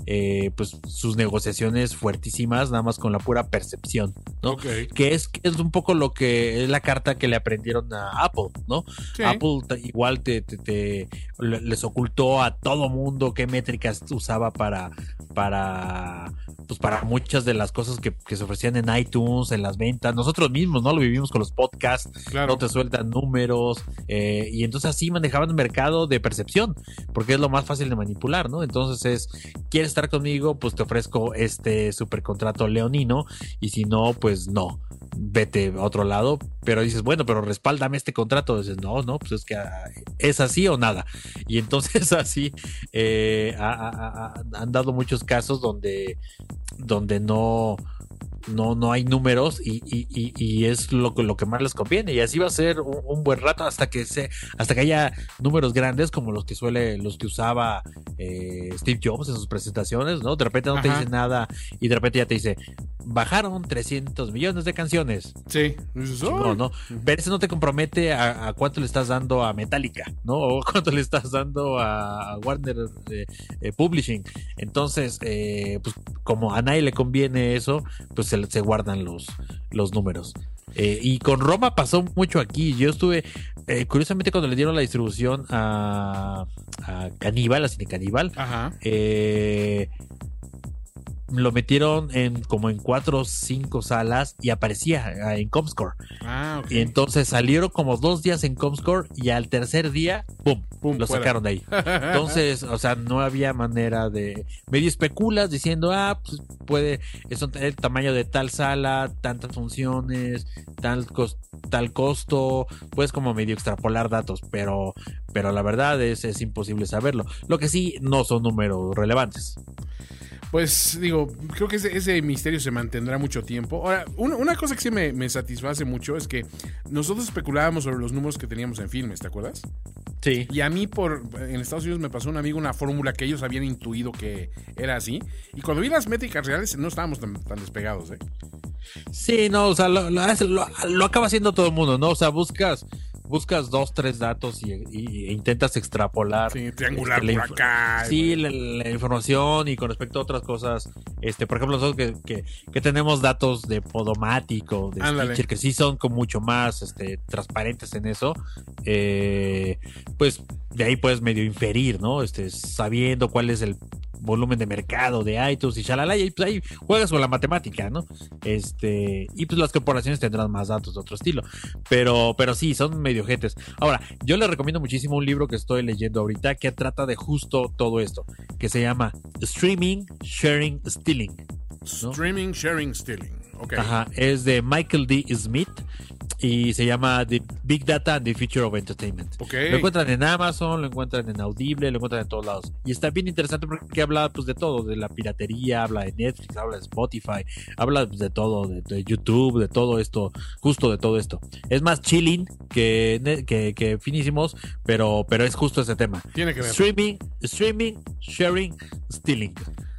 eh, pues sus negociaciones fuertísimas nada más con la pura percepción ¿no? Que es, es un poco lo que es la carta que le aprendieron a Apple no Sí. Apple igual te, te- te- le- les ocultó a todo mundo qué métricas usaba para para pues para muchas de las cosas que, que se ofrecían en iTunes, en las ventas, nosotros mismos, ¿no? Lo vivimos con los podcasts, Claro. no te sueltan números, eh, y entonces así manejaban el mercado de percepción, porque es lo más fácil de manipular, ¿no? Entonces es, ¿quieres estar conmigo? Pues te ofrezco este super contrato leonino, y si no, pues no, vete a otro lado, pero dices, bueno, pero respáldame este contrato, dices, no, no, pues es que ah, es así o nada. Y entonces así eh, ha- ha- ha- han dado muchos casos donde, donde no, no, no hay números y, y- y- y es lo, que- lo que más les conviene. Y así va a ser un, un buen rato hasta que se, hasta que haya números grandes como los que suele, los que usaba eh, Steve Jobs en sus presentaciones, ¿no? De repente no te dice nada y de repente ya te dice, bajaron 300 millones de canciones. Sí. "Oh". ¿no? Pero eso no te compromete a, a cuánto le estás dando a Metallica, ¿no? O cuánto le estás dando a Warner eh, eh, Publishing. Entonces, eh, pues como a nadie le conviene eso, pues se, se guardan los, los números. Eh, y con Roma pasó mucho aquí. Yo estuve, eh, curiosamente, cuando le dieron la distribución a, a Caníbal, a Cine Caníbal, Ajá. eh, lo metieron en como en cuatro o cinco salas y aparecía eh, en Comscore. Ah, ok. Y entonces salieron como dos días en Comscore y al tercer día, ¡pum! Pum, lo fuera. sacaron de ahí. Entonces, o sea, no había manera de. Medio especulas diciendo, ah, pues puede. Es el tamaño de tal sala, tantas funciones, tal, cos- tal costo. Puedes como medio extrapolar datos, pero, pero la verdad es, es imposible saberlo. Lo que sí no son números relevantes. Pues digo, creo que ese, ese misterio se mantendrá mucho tiempo. Ahora, una, una cosa que sí me, me satisface mucho es que nosotros especulábamos sobre los números que teníamos en filmes, ¿te acuerdas? Sí. Y a mí por en Estados Unidos me pasó un amigo una fórmula que ellos habían intuido que era así. Y cuando vi las métricas reales no estábamos tan, tan despegados, ¿eh? Sí, no, o sea, lo, lo lo- lo acaba haciendo todo el mundo, ¿no? O sea, buscas, buscas dos, tres datos y, y- e intentas extrapolar. Sí, triangular este, la por acá. Sí, la, la información y con respecto a otras cosas, este, por ejemplo, nosotros que, que, que tenemos datos de Podomático, de Ándale. Stitcher, que sí son como mucho más este, transparentes en eso, eh, pues de ahí puedes medio inferir, ¿no? Este, sabiendo cuál es el volumen de mercado de iTunes y shalala, y pues ahí juegas con la matemática, ¿no? Este, y pues las corporaciones tendrán más datos de otro estilo. Pero, pero sí, son medio Ahora, yo les recomiendo muchísimo un libro que estoy leyendo ahorita que trata de justo todo esto, que se llama Streaming, Sharing, Stealing. Streaming, sharing, stealing. Ok. Ajá, es de Michael D. Smith y se llama The Big Data and the Future of Entertainment. Ok. Lo encuentran en Amazon, lo encuentran en Audible, lo encuentran en todos lados. Y está bien interesante porque habla pues de todo, de la piratería, habla de Netflix, habla de Spotify, habla pues, de todo, de, de YouTube, de todo esto, justo de todo esto. Es más chilling que, que, que finísimos, pero, pero es justo ese tema. Tiene que ver. Streaming, streaming, sharing, stealing.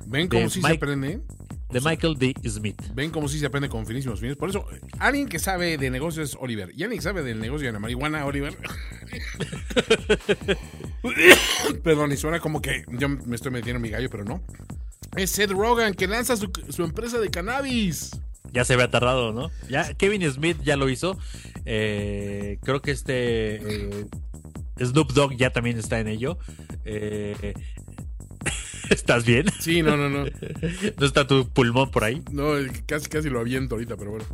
¿Ven cómo sí se Mike- aprende? De Michael D. Smith. Ven cómo sí se aprende con finísimos fines. Por eso, alguien que sabe de negocios es Oliver. Y alguien que sabe del negocio de la marihuana, Oliver. Perdón, y suena como que yo me estoy metiendo en mi gallo, pero no. Es Seth Rogan que lanza su, su empresa de cannabis. Ya se había tardado, ¿no? Ya Kevin Smith ya lo hizo. Eh, creo que este eh, Snoop Dogg ya también está en ello. Eh, ¿Estás bien? Sí, no, no, no. ¿No está tu pulmón por ahí? No, casi, casi lo aviento ahorita, pero bueno.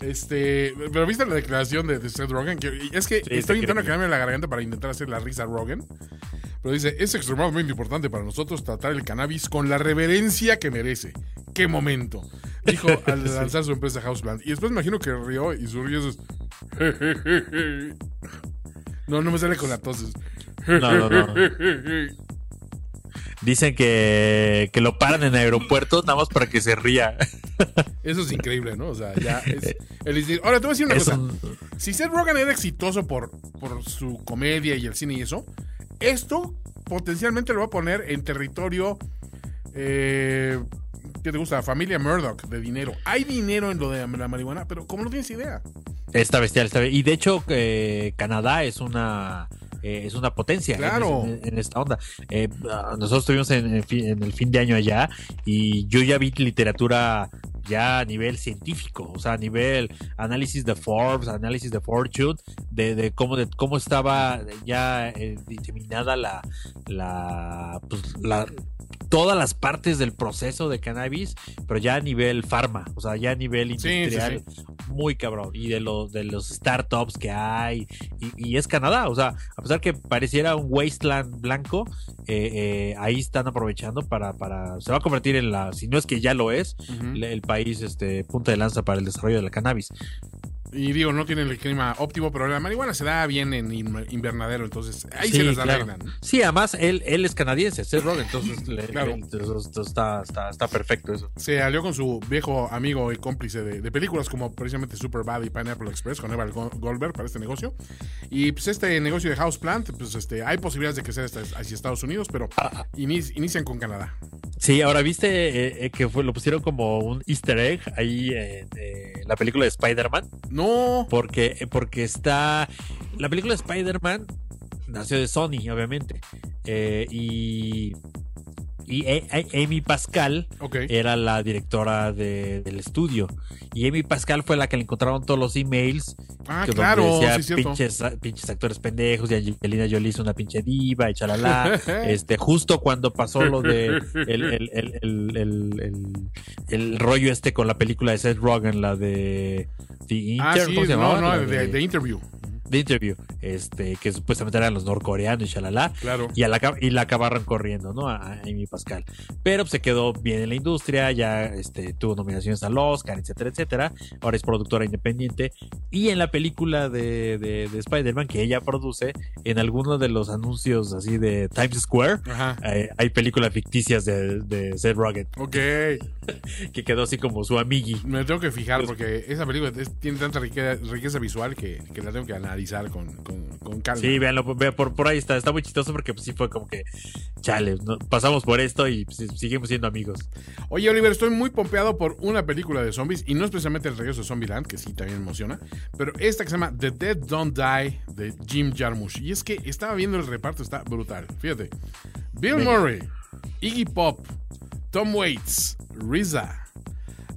Este, pero viste la declaración de, de Seth Rogen, que es que estoy intentando quedarme la garganta para intentar hacer la risa a Rogen. Pero dice, es extremadamente importante para nosotros tratar el cannabis con la reverencia que merece. ¡Qué momento! Dijo al lanzar su empresa Houseplant. Y después me imagino que rió y su río es... No, no me sale con la tos. No, no, no. Dicen que, que lo paran en el aeropuerto nada más para que se ría. Eso es increíble, ¿no? O sea, ya es. el Ahora, te voy a decir una Es cosa. un- Si Seth Rogen era exitoso por, por su comedia y el cine y eso, esto potencialmente lo va a poner en territorio. Eh, ¿Qué te gusta? Familia Murdoch de dinero. Hay dinero en lo de la marihuana, pero ¿cómo no tienes idea? Está bestial, está bestial. Y de hecho, eh, Canadá es una eh, es una potencia en Claro. en, esta onda. Eh, ah, nosotros estuvimos en, el fi- en el fin de año allá y yo ya vi literatura ya a nivel científico, o sea, a nivel análisis de Forbes, análisis de Fortune, de, de cómo de cómo estaba ya eh, diseminada la la, pues, la todas las partes del proceso de cannabis, pero ya a nivel farma, o sea, ya a nivel Sí, sí, industrial, muy cabrón. Y de los de los startups que hay, y, y es Canadá, o sea, a pesar que pareciera un wasteland blanco, eh, eh, ahí están aprovechando para, para, se va a convertir en la, si no es que ya lo es, el país este punta de lanza para el desarrollo de la cannabis. Y digo, no tienen el clima óptimo, pero la marihuana se da bien en in- invernadero, entonces ahí se Sí, les claro. arreglan. Sí, además él, él es canadiense, Seth Rogen, entonces, le- Claro. está, está, está perfecto eso. Se alió con su viejo amigo y cómplice de, de películas como precisamente Superbad y Pineapple Express con Eva Go- Goldberg para este negocio. Y pues este negocio de Houseplant, pues este, hay posibilidades de crecer hasta hacia Estados Unidos, pero Ah, ini- inician con Canadá. Sí, ahora viste eh, eh, que fue, lo pusieron como un easter egg ahí en eh, la película de Spider-Man. No, Porque, eh, porque está. La película de Spider-Man nació de Sony, obviamente. Eh, y. Y Amy Pascal era la directora de- del estudio. Y Amy Pascal fue la que le encontraron todos los emails. Ah, que donde claro, decía, sí, pinches, pinches actores pendejos. Y Angelina Jolie es una pinche diva y chalala. este, justo cuando pasó lo de el, el, el, el, rollo este con la película de Seth Rogen, la de The Inter, Ah, sí, ¿cómo se no, no, de Interview. The Interview, este, que supuestamente eran los norcoreanos y chalala. Claro. Y, a la, y la acabaron corriendo, ¿no? A, Amy Pascal. Pero pues, se quedó bien en la industria, ya este, tuvo nominaciones al Oscar, etcétera, etcétera. Ahora es productora independiente. Y en la película de, de, de Spider-Man que ella produce, en alguno de los anuncios así de Times Square, eh, hay películas ficticias de, de Seth Rogen, Ok, que quedó así como su amigui. me tengo que fijar porque esa película es- tiene tanta riqueza, riqueza visual que, que la tengo que analizar con, con, con calma. Sí, véanlo, por, por ahí está, está muy chistoso porque pues, sí fue como que, chale, ¿no? pasamos por esto y pues, seguimos siendo amigos. Oye, Oliver, estoy muy pompeado por una película de zombies y no es precisamente el regreso de Zombieland, que sí también emociona, pero esta que se llama The Dead Don't Die de Jim Jarmusch. Y es que estaba viendo el reparto, está brutal. Fíjate: Bill. Murray, Iggy Pop, Tom Waits, Riza,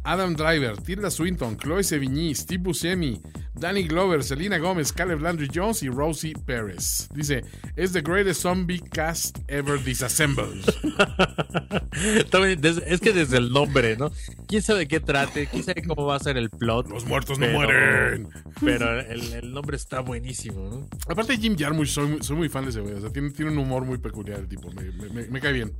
Adam Driver, Tilda Swinton, Chloe Sevigny, Steve Buscemi, Danny Glover, Selena Gomez, Caleb Landry Jones y Rosie Perez. Dice: Es the greatest zombie cast ever disassembled. Es que desde el nombre, ¿no? ¿Quién sabe qué trate? ¿Quién sabe cómo va a ser el plot? Los muertos no Pero- mueren. Pero el, el nombre está buenísimo, ¿no? Aparte de Jim Jarmusch, soy, muy- soy muy fan de ese güey. O sea, tiene, tiene un humor muy peculiar el tipo. Me- me- me cae bien.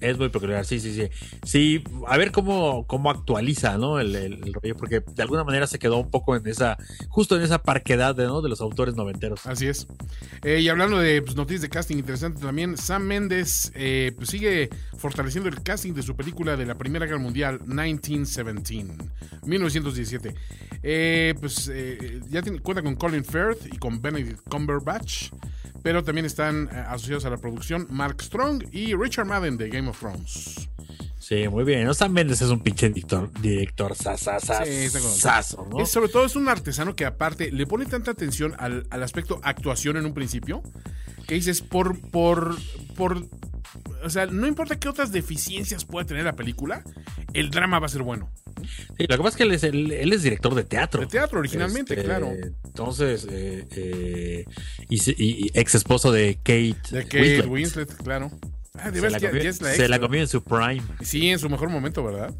Es muy peculiar, sí, sí, sí. Sí, a ver cómo, cómo actualiza, ¿no? El, rollo, porque de alguna manera se quedó un poco en esa, justo en esa parquedad, ¿no? De los autores noventeros. Así es. Eh, y hablando de pues, noticias de casting interesante también, Sam Mendes eh, pues, sigue fortaleciendo el casting de su película de la Primera Guerra Mundial, 1917, 1917. Eh, pues eh, ya cuenta con Colin Firth y con Benedict Cumberbatch, pero también están asociados a la producción Mark Strong y Richard Madden de Game of Thrones. Sí, muy bien. ¿no? Sam Mendes es un pinche director, director Sí, ¿no? Sobre todo es un artesano que aparte le pone tanta atención al, al aspecto actuación en un principio, que dices, por, por, por, o sea, no importa qué otras deficiencias pueda tener la película, el drama va a ser bueno. Sí, lo que pasa es que él es, él, él es director de teatro. De teatro originalmente, Este, claro. Entonces, eh, eh, y, se- y- y ex esposo de Kate, De Kate Winslet, claro. Ah, de Se, la comió, ya es la se ex, la ¿verdad? comió en su prime. Sí, en su mejor momento, ¿verdad?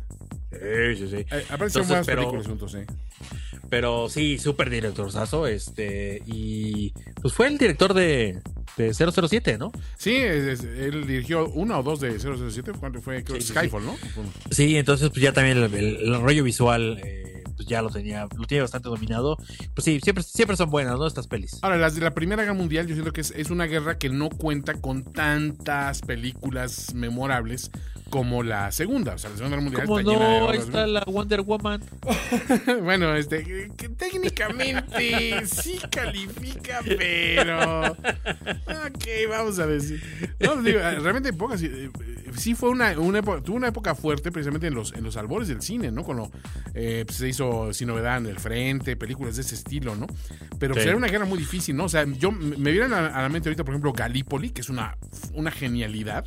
Sí, sí, sí. Eh, buenas pero- películas juntos, sí. Pero sí, súper directorzazo. Este, y pues fue el director de, de 007, ¿no? Sí, es- es- él dirigió una o dos de 007, ¿cuánto fue? Creo, Sí, sí, Skyfall, ¿no? Sí, entonces pues ya también el, el- el rollo visual eh, pues ya lo tenía, lo tenía bastante dominado. Pues sí, siempre, siempre son buenas, ¿no? Estas pelis. Ahora, las de la Primera Guerra Mundial, yo siento que es, es una guerra que no cuenta con tantas películas memorables como la segunda. O sea, la Segunda Guerra Mundial ¿Cómo está llena de no? Ahí obras, está la Wonder Woman. bueno, este, que técnicamente sí califica, pero. Ok, vamos a decir. No, digo, realmente pocas. eh, Sí fue una, una época, tuvo una época fuerte precisamente en los, en los albores del cine, ¿no? Cuando eh, pues, se hizo Sin Novedad en el Frente, películas de ese estilo, ¿no? Pero pues, Sí. era una guerra muy difícil, ¿no? O sea, yo me viene a la, a la mente ahorita, por ejemplo, Gallipoli, que es una, una genialidad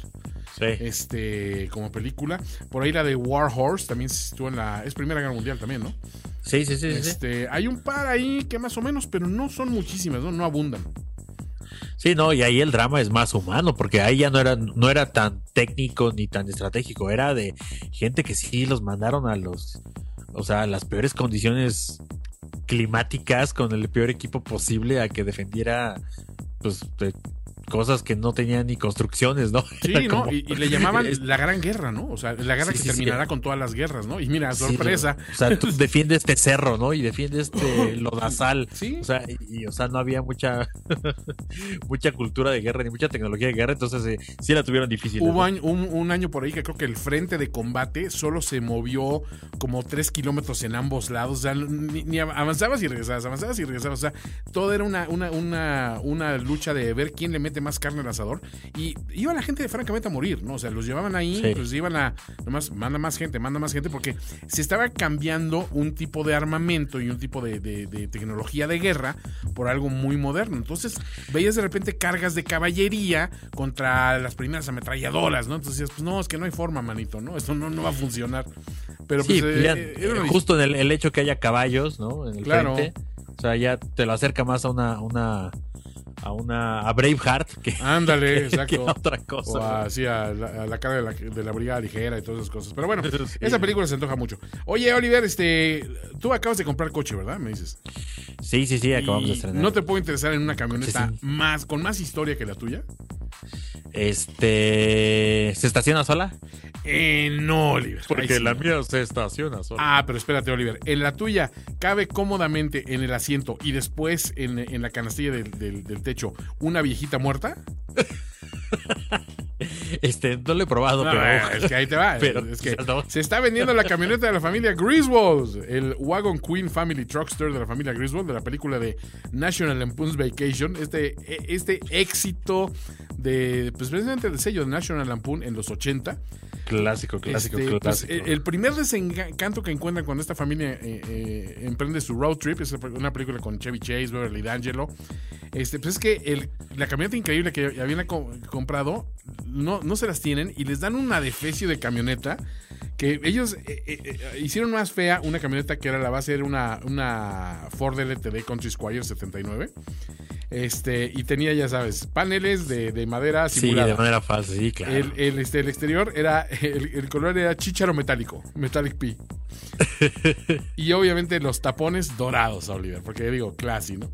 Sí. este como película. Por ahí la de War Horse también estuvo en la. Es Primera Guerra Mundial también, ¿no? Sí, sí, sí, sí, sí. Este, hay un par ahí que más o menos, pero no son muchísimas, ¿no? No abundan. Sí, no, y ahí el drama es más humano, porque ahí ya no era, no era tan técnico ni tan estratégico, era de gente que sí los mandaron a los, o sea, a las peores condiciones climáticas con el peor equipo posible a que defendiera, pues, de cosas que no tenían ni construcciones, ¿no? Sí, ¿no? Y, y le llamaban la Gran Guerra, ¿no? O sea, la guerra Sí, que sí, sí. terminará con todas las guerras, ¿no? Y mira, sorpresa. o sea, tú defiendes este cerro, ¿no? Y defiendes este lodazal. Sí. O sea, y, y, o sea, no había mucha mucha cultura de guerra ni mucha tecnología de guerra, entonces eh, sí la tuvieron difícil. Hubo ¿no? año- un, un año por ahí que creo que el frente de combate solo se movió como tres kilómetros en ambos lados. O sea, ni, ni avanzabas y regresabas, avanzabas y regresabas. O sea, todo era una, una, una, una lucha de ver quién le mete más carne al asador. Y iba la gente francamente a morir, ¿no? O sea, los llevaban ahí, Sí. pues iban a. Nomás, manda más gente, manda más gente, porque se estaba cambiando un tipo de armamento y un tipo de, de- de tecnología de guerra por algo muy moderno. Entonces, veías de repente cargas de caballería contra las primeras ametralladoras, ¿no? Entonces, pues no, es que no hay forma, manito, ¿no? Esto no, no va a funcionar. Pero Sí, pues, eh, ya, era una- justo en el, el hecho que haya caballos, ¿no? En el Claro. frente. O sea, ya te lo acerca más a una, una a una a Braveheart que, Ándale, que- exacto. que a otra cosa. O así a la, a la cara de la, de la brigada ligera y todas esas cosas. Pero bueno, Sí. esa película se antoja mucho. Oye, Oliver, este, tú acabas de comprar coche, ¿verdad? Me dices. Sí, sí, sí, acabamos Y de estrenar. ¿No te puedo interesar en una camioneta Sí, sí. más con más historia que la tuya? Este, ¿se estaciona sola? Eh, no, Oliver. Ahí sí. mía se estaciona sola. Ah, pero espérate, Oliver. En la tuya cabe cómodamente en el asiento y después en, en la canastilla del, del- del techo una viejita muerta. Este, no lo he probado, No, pero eh, es que ahí te va. Pero, es que no. se está vendiendo la camioneta de la familia Griswold, el Wagon Queen Family Truckster de la familia Griswold, de la película de National Lampoon's Vacation. Este, este éxito de, pues precisamente del sello de National Lampoon en los 80. Clásico, clásico, Este, pues, clásico. el, el primer desencanto que encuentran cuando esta familia eh, eh, emprende su road trip es una película con Chevy Chase, Beverly D'Angelo. Este, pues es que el- la camioneta increíble que habían co- comprado no, no se las tienen y les dan una defecio de camioneta que ellos eh, eh, eh, hicieron más fea una camioneta que era la base era una, una Ford LTD Country Squire 79 este y tenía ya sabes paneles de, de madera sí, simulada de manera falsa, sí, claro. el, el, este, el exterior era, el, el color era chícharo metálico, metallic P. y obviamente los tapones dorados, Oliver, porque digo, classy, ¿no?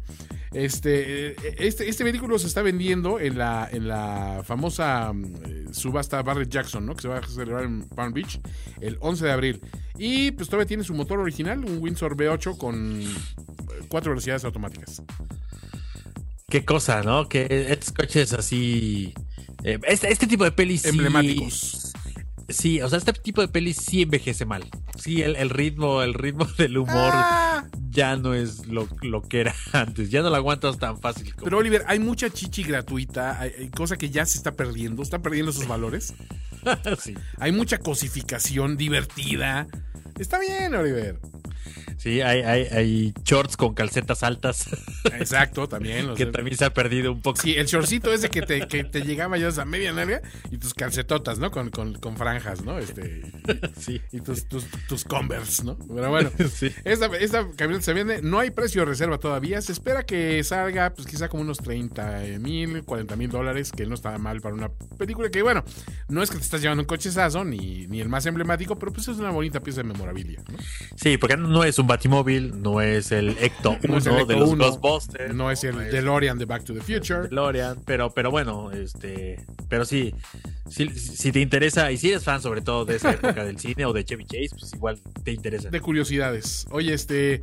Este, eh, este, este vehículo se está vendiendo en la, en la famosa mm, eh, subasta Barrett Jackson, ¿no? Que se va a celebrar en Palm Beach el 11 de abril. Y pues todavía tiene su motor original, un Windsor V8 con eh, cuatro velocidades automáticas. Qué cosa, ¿no? Que estos coches así. este, este tipo de pelis. Emblemáticos. Sí, o sea, este tipo de pelis sí envejece mal. Sí, el, el ritmo, el ritmo del humor Ah. ya no es lo, lo que era antes. Ya no lo aguantas tan fácil como. Pero Oliver, hay mucha chichi gratuita, hay, hay cosa que ya se está perdiendo, está perdiendo sus valores. sí. Hay mucha cosificación divertida. Está bien, Oliver. Sí, hay, hay, hay shorts con calcetas altas Exacto, también. que también se ha perdido un poco. Sí, el shortcito ese que te, que te llegaba ya a media nalga y tus calcetotas, ¿no? Con, con, con franjas, ¿no? Este, Sí. y tus, tus, tus Converse, ¿no? Pero bueno, Sí. esta, esta camioneta se vende, no hay precio de reserva todavía, se espera que salga, pues quizá como unos 30 mil, 40 mil dólares, que no está mal para una película que, bueno, no es que te estás llevando un cochezazo, ni, ni el más emblemático, pero pues es una bonita pieza de memorabilia, ¿no? Sí, porque no es un Batimóvil, no es el Ecto 1 No es el de los 1, Ghostbusters. No es el DeLorean de Back to the Future. DeLorean, pero, pero bueno, este, pero sí, si, si te interesa, y si eres fan sobre todo de esa época del cine o de Chevy Chase, pues igual te interesa. De curiosidades. Oye, este.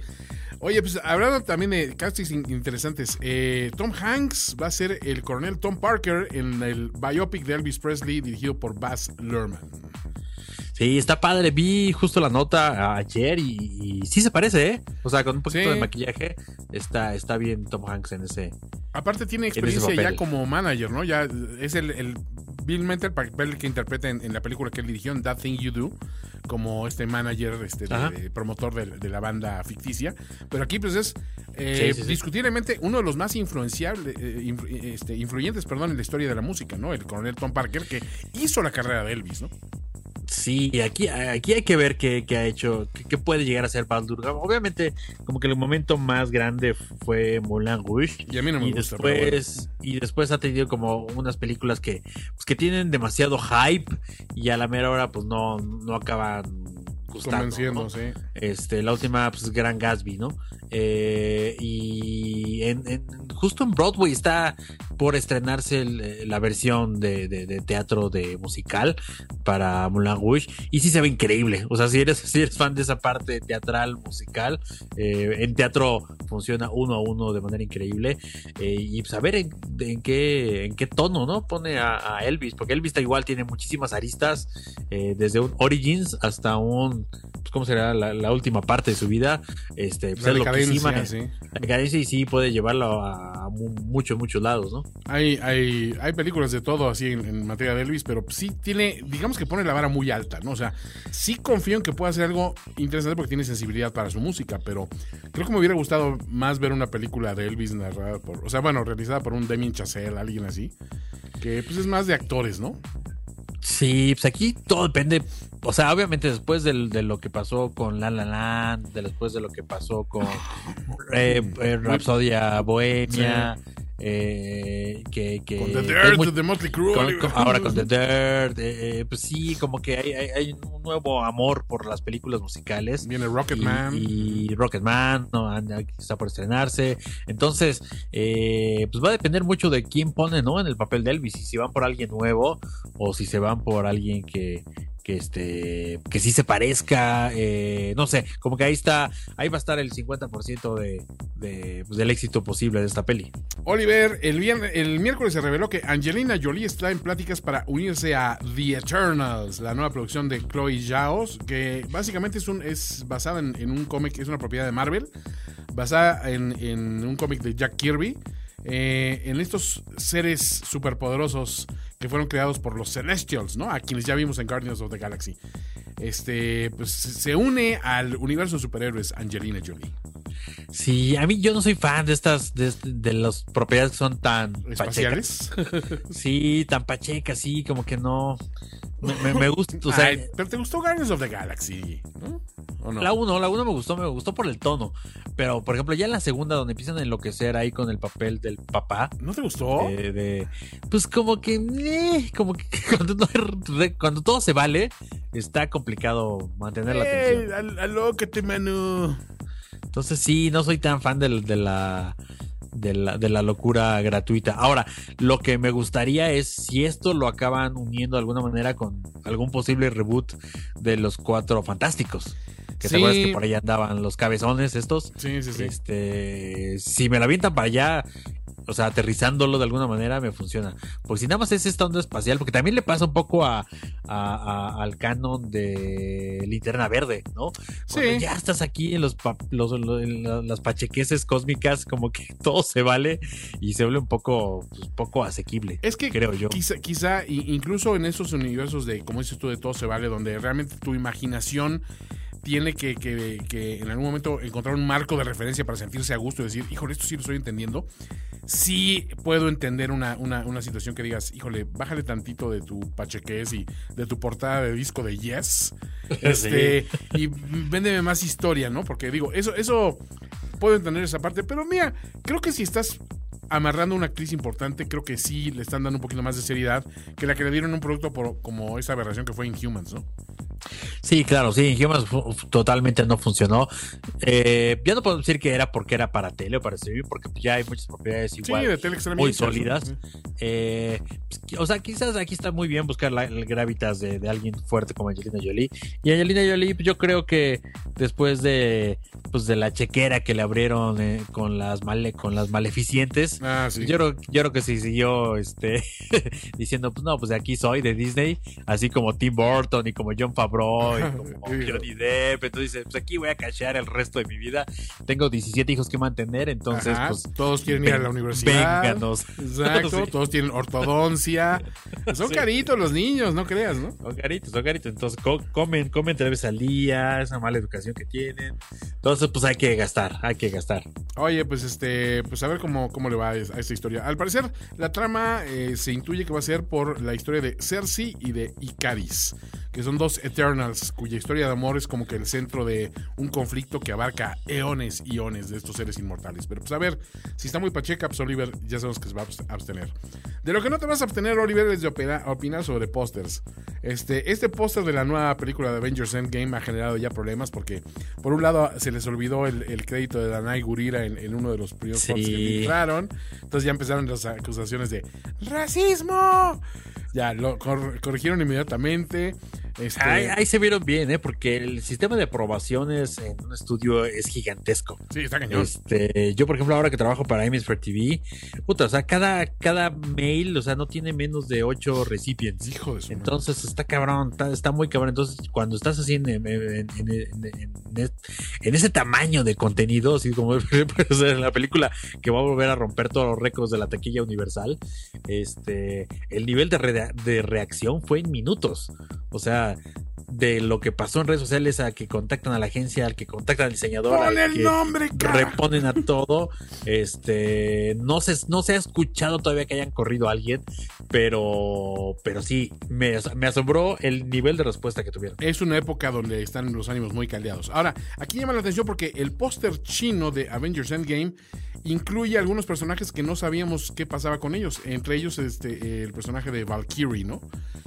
Oye, pues hablando también de castings in- interesantes, eh, Tom Hanks va a ser el coronel Tom Parker en el biopic de Elvis Presley dirigido por Baz Luhrmann. Sí, está padre. Vi justo la nota ayer y, y sí se parece, ¿eh? O sea, con un poquito Sí. de maquillaje está, está bien Tom Hanks en ese. Aparte tiene experiencia ya como manager, ¿no? Ya es el, el Bill Mental, papel que interpreta en, en la película que él dirigió, en That Thing You Do, como este manager, este de- promotor de, de la banda ficticia. Pero aquí pues es eh, Sí, sí, sí. discutiblemente uno de los más influenciables, eh, influ- este, influyentes, perdón, en la historia de la música, ¿no? El coronel Tom Parker que hizo la carrera de Elvis, ¿no? Sí, aquí, aquí hay que ver qué, qué ha hecho, qué, qué puede llegar a ser Baldur. Obviamente, como que el momento más grande fue Moulin Rouge. Y a mí no me y gusta, después, y después ha tenido como unas películas que, pues, que tienen demasiado hype y a la mera hora pues no, no acaban gustando. Convenciendo, ¿no? sí. Este, la última, pues, Gran Gatsby, ¿no? Eh, y en, en- justo en Broadway está por estrenarse el- eh, la versión de, de- de teatro de musical para Moulin Rouge. Y sí se ve increíble. O sea, si eres, si eres fan de esa parte teatral, musical, eh, en teatro funciona uno a uno de manera increíble. Eh, y pues a ver en, en qué, en qué tono, ¿no? Pone a, a Elvis, porque Elvis está igual tiene muchísimas aristas, eh, desde un Origins hasta un, pues, ¿cómo será? La, la última parte de su vida. Este, pues, La es loquísima. sí. La decadencia y sí puede llevarlo a mu- muchos, muchos lados, ¿no? Hay, hay, hay películas de todo así en, en materia de Elvis, pero sí tiene, digamos que pone la vara muy alta, ¿no? O sea, sí confío en que pueda hacer algo interesante porque tiene sensibilidad para su música, pero creo que me hubiera gustado más ver una película de Elvis narrada por, o sea, bueno, realizada por un Damien Chazelle, alguien así, que pues es más de actores, ¿no? Sí, pues aquí todo depende. O sea, obviamente después de lo que pasó con La La Land, de después de lo que pasó con eh, eh, Rhapsodia Bohemia, eh, que, que Con The Dirt, muy- The Motley Crue, con- Oliver. con- ahora con The Dirt, eh, pues sí, como que hay, hay- hay un nuevo amor por las películas musicales. Viene Rocket y, y Rocketman no, está por estrenarse. Entonces, eh, pues va a depender mucho de quién pone, ¿no? En el papel de Elvis. Y si van por alguien nuevo o si se van por alguien que que este que sí se parezca eh, no sé como que ahí está ahí va a estar el 50% de, pues, del éxito posible de esta peli. Oliver, el, viernes, el miércoles se reveló que Angelina Jolie está en pláticas para unirse a The Eternals, la nueva producción de Chloe Zhao, que básicamente es, un, es basada en, un cómic, es una propiedad de Marvel, basada en, en un cómic de Jack Kirby, eh, en estos seres superpoderosos que fueron creados por los Celestials, ¿no? A quienes ya vimos en Guardians of the Galaxy. Este, pues se une al universo de superhéroes Angelina Jolie. sí a mí yo no soy fan de estas de, de las propiedades que son tan ¿Espaciales? pachecas. sí tan pachecas sí como que no me, me- me gusta o sea Ay, pero te gustó Guardians of the Galaxy, ¿no? ¿O no? La 1, la 1 me gustó, me gustó por el tono. Pero, por ejemplo, ya en la segunda, donde empiezan a enloquecer ahí con el papel del papá. ¿No te gustó? de- de- pues como que, eh, como que cuando, no todo se vale, está complicado mantener la ¡Ey, atención. al- alócate, mano! Entonces sí, no soy tan fan del- de, la, de, la, de la locura gratuita. Ahora, lo que me gustaría es si esto lo acaban uniendo de alguna manera con algún posible reboot de los cuatro fantásticos. Que Sí. te acuerdas que por ahí andaban los cabezones estos. Sí, sí, sí. Este, si me la avientan para allá, o sea, aterrizándolo de alguna manera, me funciona. Porque si nada más es esta onda espacial, porque también le pasa un poco a, a- a- al canon de Linterna Verde, ¿no? Cuando Sí. ya estás aquí en los, pa- los- lo- en la- las pachequeses cósmicas, como que todo se vale y se vuelve un poco, pues, poco asequible. Es que creo yo. quizá, quizá incluso en esos universos de, como dices tú, de todo se vale, donde realmente tu imaginación tiene que, que- que en algún momento encontrar un marco de referencia para sentirse a gusto y decir, híjole, esto sí lo estoy entendiendo. Sí puedo entender una, una, una situación que digas, híjole, bájale tantito de tu pachequez y de tu portada de disco de Yes. Este, Y véndeme más historia, ¿no? Porque digo, eso, eso puedo entender esa parte, pero mira, creo que si estás amarrando a una actriz importante, creo que sí le están dando un poquito más de seriedad que la que le dieron un producto por- como esa aberración que fue Inhumans, ¿no? Sí, claro, sí, fu- totalmente no funcionó. Eh, ya no puedo decir que era porque era para tele o para streaming, porque ya hay muchas propiedades igual de tele extremista, muy sí. sólidas. Eh, pues, o sea, quizás aquí está muy bien buscar la, el gravitas de, de alguien fuerte como Angelina Jolie. Y Angelina Jolie, pues, yo creo que después de pues de la chequera que le abrieron eh, con las male, con las maleficientes, Ah, sí. yo creo, yo creo que sí siguió este diciendo, pues no, pues de aquí soy, de Disney, así como Tim Burton y como John Favreau y como Johnny Depp. Entonces dice, pues aquí voy a cachear el resto de mi vida. Tengo 17 hijos que mantener, entonces Ajá, pues todos quieren ir a la universidad. Vénganos. Exacto, Sí. todos tienen ortodoncia. Son Sí. caritos los niños, no creas, ¿no? Son caritos, son caritos. Entonces co- comen, comen tres veces al día, es una mala educación que tienen. Entonces, pues hay que gastar, hay que gastar. Oye, pues este, pues a ver cómo, cómo le va a esta historia. Al parecer, la trama eh, se intuye que va a ser por la historia de Cersei y de Icaris, que son dos Eternals, cuya historia de amor es como que el centro de un conflicto que abarca eones y eones de estos seres inmortales. Pero pues a ver, si está muy pacheca, pues Oliver ya sabemos que se va a abst- abstener. De lo que no te vas a abstener, Oliver, es de opinar sobre pósters. Este, este póster de la nueva película de Avengers Endgame ha generado ya problemas porque, por un lado, se les olvidó el, el crédito de Danai Gurira en, en uno de los primeros Sí. que filtraron. Entonces ya empezaron las acusaciones de ¡Racismo! Ya, lo cor- corrigieron inmediatamente. Este, Ahí, ahí se vieron bien, ¿eh? Porque el sistema de aprobaciones en un estudio es gigantesco. Sí, está cañón. Este, yo, por ejemplo, ahora que trabajo para Hemisphere TV, puta, o sea, cada, cada mail, o sea, no tiene menos de ocho recipients. Hijo de su madre. Entonces está cabrón, está, está muy cabrón. Entonces, cuando estás así en, ese tamaño de contenido, así como en la película que va a volver a romper todos los récords de la taquilla universal, este, el nivel de reacción fue en minutos. O sea, de lo que pasó en redes sociales a que contactan a la agencia, al que contactan al diseñador, ¡Pon al el que nombre, reponen a todo. Este, no se, no se ha escuchado todavía que hayan corrido a alguien, pero, pero sí, me, me asombró el nivel de respuesta que tuvieron. Es una época donde están los ánimos muy caldeados. Ahora, aquí llama la atención porque el póster chino de Avengers Endgame incluye algunos personajes que no sabíamos qué pasaba con ellos. Entre ellos, este, el personaje de Valkyrie, ¿no?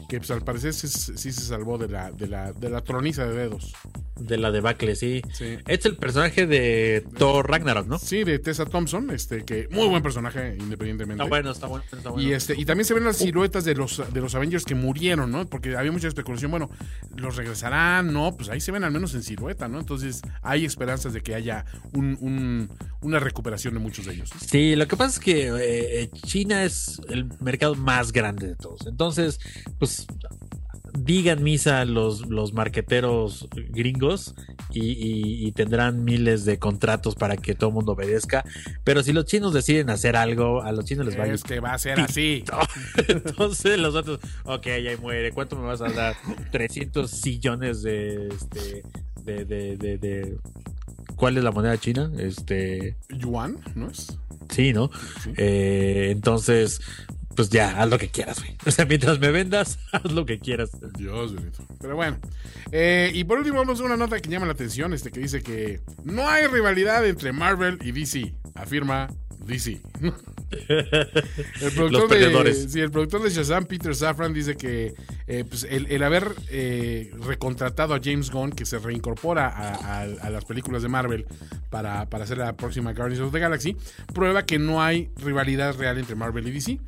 Que pues, al parecer sí, sí se salvó de la, de, la, de la troniza de dedos. De la debacle, sí. Sí. Es el personaje de Thor Ragnarok, ¿no? Sí, de Tessa Thompson, este, que muy buen personaje, independientemente. Está bueno, está bueno, está bueno. Y este, y también se ven las siluetas de los de los Avengers que murieron, ¿no? Porque había mucha especulación, bueno, los regresarán, no, pues ahí se ven al menos en silueta, ¿no? Entonces hay esperanzas de que haya un, un- una recuperación de muchos de ellos. Sí, lo que pasa es que eh, China es el mercado más grande de todos. Entonces, pues digan misa los, los marqueteros gringos y, y- y tendrán miles de contratos para que todo el mundo obedezca. Pero si los chinos deciden hacer algo, a los chinos les va a ir Es que va a ser así. Entonces los otros, ok, ahí muere. ¿Cuánto me vas a dar? 300 sillones de, este, de, de, de, de- ¿Cuál es la moneda china? Este, Yuan, ¿no es? sí, ¿no? Eh, entonces, pues ya, haz lo que quieras, güey. O sea, mientras me vendas, haz lo que quieras. Dios bendito. Pero bueno. Eh, y por último, vamos a una nota que llama la atención, este que dice que no hay rivalidad entre Marvel y DC, afirma DC. El productor, de, sí, el productor de Shazam, Peter Safran, dice que eh, pues, el, el haber eh, recontratado a James Gunn, que se reincorpora a, a- a las películas de Marvel para, para hacer la próxima Guardians of the Galaxy, prueba que no hay rivalidad real entre Marvel y DC.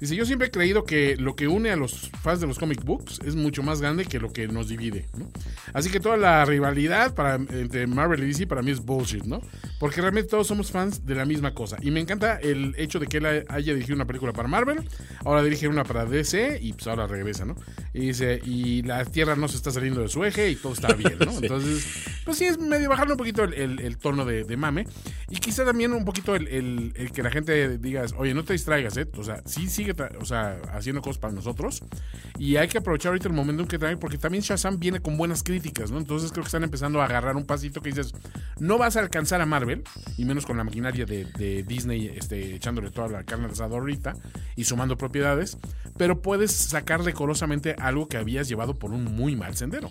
Dice, yo siempre he creído que lo que une a los fans de los comic books es mucho más grande que lo que nos divide. ¿no? Así que toda la rivalidad para, entre Marvel y DC para mí es bullshit, ¿no? Porque realmente todos somos fans de la misma cosa. Y me encanta el hecho de que él haya dirigido una película para Marvel, ahora dirige una para DC y pues ahora regresa, ¿no? Y dice, y la Tierra no se está saliendo de su eje y todo está bien, ¿no? Sí. Entonces, pues sí, es medio bajarle un poquito el, el- el tono de, de mame. Y quizá también un poquito el, el- el que la gente diga, oye, no te distraigas, ¿eh? O sea, sí sigue o sea, haciendo cosas para nosotros. Y hay que aprovechar ahorita el momento en que trae, porque también Shazam viene con buenas críticas, ¿no? Entonces creo que están empezando a agarrar un pasito que dices, no vas a alcanzar a Marvel, y menos con la maquinaria de, de Disney este, echándole toda la carne al asador ahorita y sumando propiedades, pero puedes sacar decorosamente algo que habías llevado por un muy mal sendero.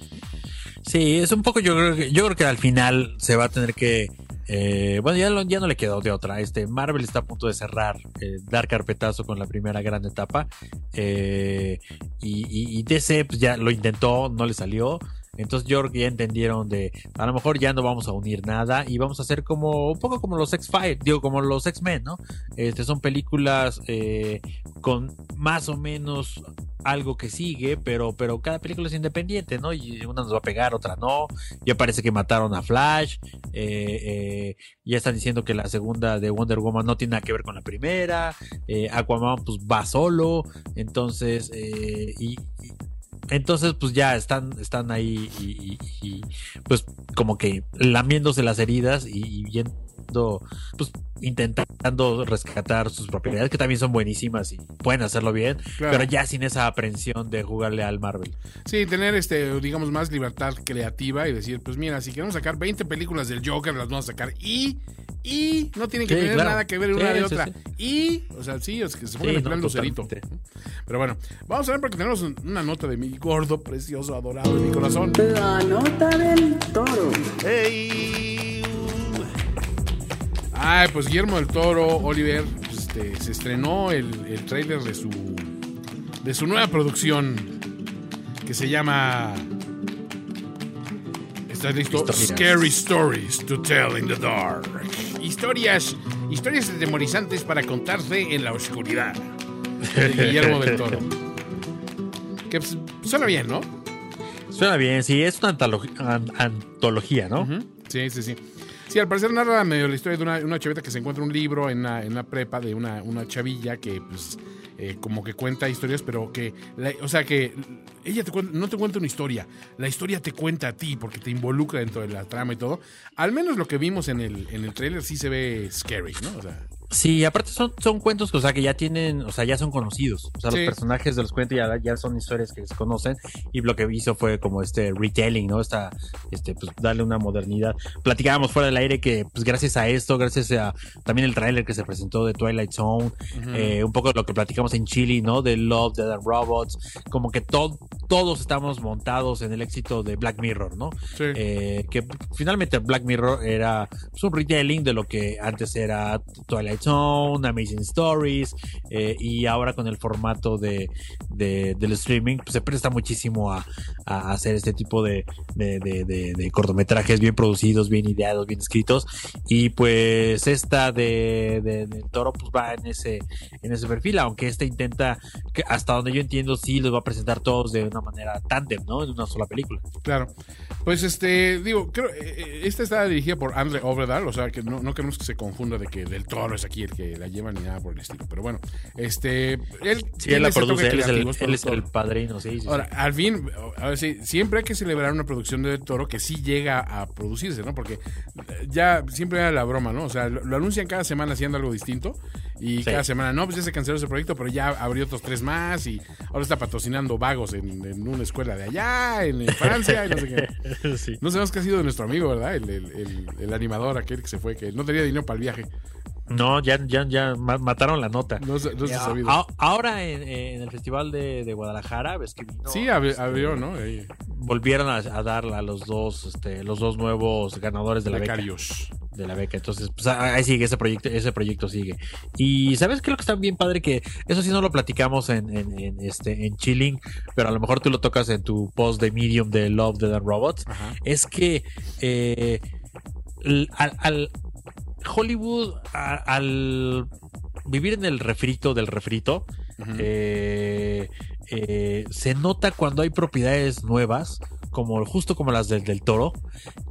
Sí, es un poco, yo creo que, yo creo que al final se va a tener que, eh, bueno, ya, lo- ya no le quedó de otra. Este, Marvel está a punto de cerrar, eh, dar carpetazo con la primera gran etapa. eh, y, y- y DC pues, ya lo intentó, no le salió. Entonces yo creo que ya entendieron de, a lo mejor ya no vamos a unir nada y vamos a hacer como, un poco como los X-Files, digo, como los X-Men, ¿no? Este, son películas eh, con más o menos algo que sigue, pero, pero cada película es independiente, ¿no? Y una nos va a pegar, otra no. Ya parece que mataron a Flash. eh, eh, ya están diciendo que la segunda de Wonder Woman no tiene nada que ver con la primera. Aquaman pues va solo. Entonces, y- entonces pues ya están, están ahí y, y- y, pues como que lamiéndose las heridas y, y viendo, pues intentando rescatar sus propiedades que también son buenísimas y pueden hacerlo bien, Claro. pero ya sin esa aprensión de jugarle al Marvel. Sí, tener, este, digamos, más libertad creativa y decir, pues mira, si queremos sacar 20 películas del Joker, las vamos a sacar y, y, no tienen que Sí, tener claro. nada que ver una Sí, de otra. sí. Y, o sea, sí, es que se pongan Sí, en no, plan lucerito. totalmente. Pero bueno, vamos a ver porque tenemos un- una nota de mi gordo, precioso, adorado de mi corazón. La nota del toro. Ay, pues Guillermo del Toro, Oliver, pues, este, se estrenó el, el tráiler de su de su nueva producción que se llama ¿Estás listo? Historias. Scary Stories to Tell in the Dark. Historias, historias atemorizantes para contarse en la oscuridad. De Guillermo del Toro. Que pues, suena bien, ¿no? Suena bien, sí, es una antolo- an- antología, ¿no? Sí, sí, sí. Sí, al parecer narra medio la historia de una, una chavita que se encuentra un libro en la, en la prepa de una, una chavilla que, pues, eh, como que cuenta historias, pero que, la- o sea, que ella te cuenta- no te cuenta una historia, la historia te cuenta a ti porque te involucra dentro de la trama y todo. Al menos lo que vimos en el, en el trailer sí se ve scary, ¿no? O sea, Sí, aparte son, son cuentos que, o sea, que ya tienen, o sea, ya son conocidos. O sea, Sí. los personajes de los cuentos ya, ya son historias que se conocen. Y lo que hizo fue como este retelling, ¿no? Esta, este, pues darle una modernidad. Platicábamos fuera del aire que, pues gracias a esto, gracias a también el tráiler que se presentó de Twilight Zone, eh, un poco lo que platicamos en Chile, ¿no? De Love, Dead and Robots, como que todo, todos estamos montados en el éxito de Black Mirror, ¿no? sí. Eh, que finalmente Black Mirror era pues, un retelling de lo que antes era Twilight Zone, Amazing Stories, eh, y ahora con el formato de, de- del streaming pues, se presta muchísimo a, hacer este tipo de, cortometrajes bien producidos, bien ideados, bien escritos, y pues esta de, Toro pues va en ese, en ese perfil, aunque este intenta, hasta donde yo entiendo, sí los va a presentar todos de una manera tándem, ¿no? En una sola película. Claro. Pues este, digo, creo, eh, eh, esta está dirigida por Andre Overdahl, o sea que no, no queremos que se confunda de que del toro es aquí el que la lleva ni nada por el estilo. Pero bueno, este, él, Sí, él la produce, él es, el, él es el padrino, sí, sí, sí. Ahora, al fin, a ver, sí, siempre hay que celebrar una producción de Toro que sí llega a producirse, ¿no? Porque ya siempre era la broma, ¿no? O sea, lo, lo anuncian cada semana haciendo algo distinto y Sí. cada semana, no, pues ya se canceló ese proyecto, pero ya abrió otros tres más y ahora está patrocinando vagos en, en una escuela de allá, en, en Francia, y no sé qué. Sí. No sabemos qué ha sido de nuestro amigo, ¿verdad? El- el- el animador aquel que se fue, que no tenía dinero para el viaje. No, ya, ya, ya ma- mataron la nota. No, se- no se A- ahora en, en el Festival de, de Guadalajara, ves que vino, sí, este, abrió, ¿no? Ahí, volvieron a, a dar a los dos, este, los dos nuevos ganadores de la beca. becarios. De la beca. Entonces, pues ahí sigue ese proyecto, ese proyecto sigue. Y sabes qué es lo que está bien padre que eso sí no lo platicamos en, en, en, este en Chilling, pero a lo mejor tú lo tocas en tu post de Medium de Love Dead and Robots. Ajá. es que eh, al, al Hollywood, a- al vivir en el refrito del refrito, eh, eh, se nota cuando hay propiedades nuevas, como justo como las del, del toro,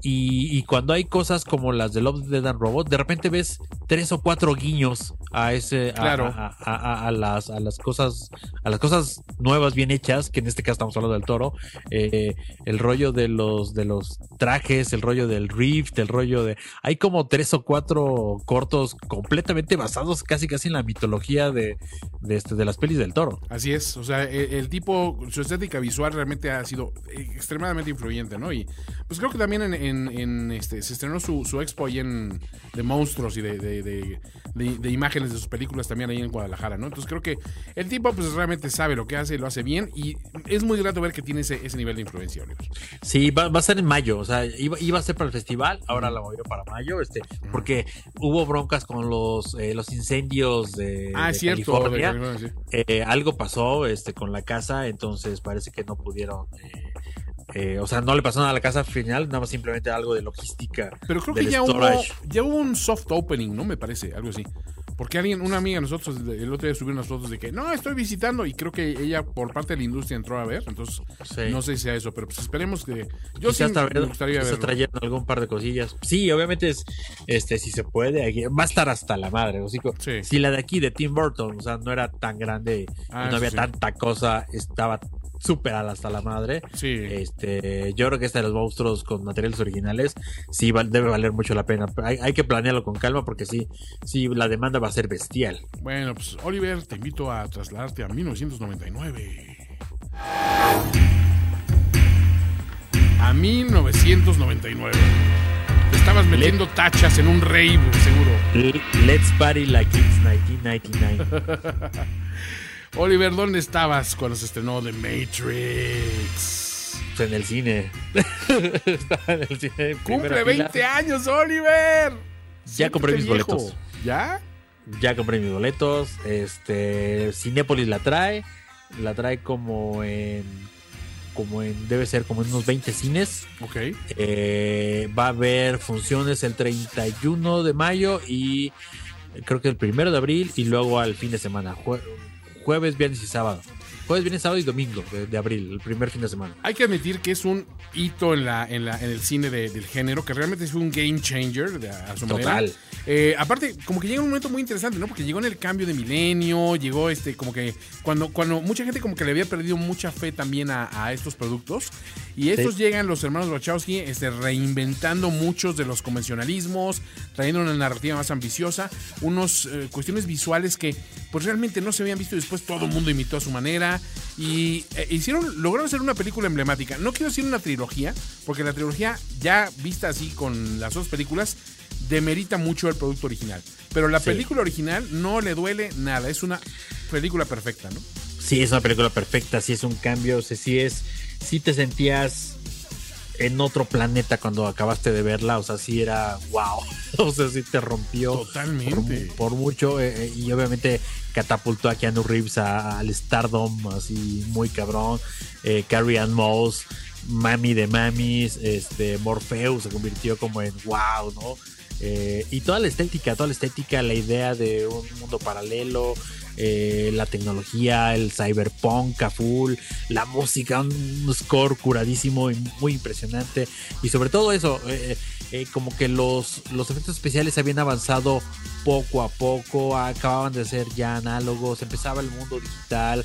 y, y cuando hay cosas como las de Love, Dead and Robot, de repente ves tres o cuatro guiños a ese, a- Claro. a, a- a- a las, a las cosas, a las cosas nuevas bien hechas, que en este caso estamos hablando del toro, eh, el rollo de los, de los trajes, el rollo del rift, el rollo de, hay como tres o cuatro cortos completamente basados casi casi en la mitología de, de este, de las pelis del toro. Así es, o sea, el, el tipo, su estética visual realmente ha sido extremadamente influyente, ¿no? Y pues creo que también en, en- en, este, se estrenó su, su expo ahí en, de monstruos y de, de, de- de- de imágenes de sus películas también ahí en Guadalajara, ¿no? Entonces creo que el tipo pues realmente sabe lo que hace, lo hace bien y es muy grato ver que tiene ese, ese nivel de influencia, Oliver. Sí, va, va a ser en mayo, o sea, iba, iba a ser para el festival, ahora la movió para mayo, este, porque hubo broncas con los, eh, los incendios de, Ah, es cierto. de California. California, sí. Eh, algo pasó este con la casa, entonces parece que no pudieron eh, Eh, o sea, no le pasó nada a la casa final, nada más simplemente algo de logística. Pero creo que ya hubo, ya hubo un soft opening, ¿no? Me parece, algo así. Porque alguien, una amiga de nosotros, el otro día subió unas fotos de que no, estoy visitando y creo que ella por parte de la industria entró a ver. Entonces, Sí. no sé si sea eso, pero pues esperemos que. Yo sí tal me gustaría se verlo. trayeron algún par de cosillas. Sí, obviamente es, este, si se puede, aquí- va a estar hasta la madre. o sea, Sí. Si la de aquí de Tim Burton, o sea, no era tan grande, Ah, no había tanta cosa, estaba súper al hasta la madre. Sí. Este, yo creo que esta de los monstruos con materiales originales sí debe valer mucho la pena. Hay, hay que planearlo con calma porque sí, sí, la demanda va a ser bestial. Bueno, pues Oliver, te invito a trasladarte a 1999. A 1999. Te estabas metiendo tachas en un rave, seguro. Let's party like it's 1999. Oliver, ¿dónde estabas cuando se estrenó The Matrix? Pues en el cine. Estaba en el cine. ¡Cumple primera 20 fila. años, Oliver! Ya compré mis viejo. boletos. ¿Ya? Ya compré mis boletos. Este. Cinépolis la trae. La trae como en. Como en. Debe ser como en unos 20 cines. Ok. Eh, va a haber funciones el 31 de mayo y creo que el primero de abril y luego al fin de semana. jue- jueves, viernes y sábado. Jueves, viernes, sábado y domingo de, de abril, el primer fin de semana. Hay que admitir que es un hito en, la, en, la, en el cine de- del género, que realmente fue un game changer de- a su manera. Total. Eh, aparte, como que llega un momento muy interesante, ¿no? Porque llegó en el cambio de milenio, llegó este, como que cuando, cuando mucha gente como que le había perdido mucha fe también a, a estos productos. Y estos Sí. llegan los hermanos Wachowski este, reinventando muchos de los convencionalismos, trayendo una narrativa más ambiciosa, unos eh, cuestiones visuales que pues realmente no se habían visto y después todo el mundo imitó a su manera y eh, hicieron lograron hacer una película emblemática. No quiero decir una trilogía, porque la trilogía ya vista así con las dos películas demerita mucho el producto original, pero la Sí. película original no le duele nada, es una película perfecta, ¿no? Sí, es una película perfecta, sí es un cambio, o sea, sí es, sí te sentías en otro planeta cuando acabaste de verla, o sea, sí era wow, o sea, sí te rompió Totalmente. por, por mucho eh, eh, y obviamente catapultó a Keanu Reeves a- al Stardom así muy cabrón, eh, Carrie Ann Moss, Mami de Mamis, este Morpheus se convirtió como en wow, ¿no? Eh, y toda la estética, toda la estética, la idea de un mundo paralelo, eh, la tecnología, el cyberpunk a full, la música, un score curadísimo y muy impresionante. Y sobre todo eso, eh, eh, como que los, los efectos especiales habían avanzado poco a poco, acababan de ser ya análogos, empezaba el mundo digital,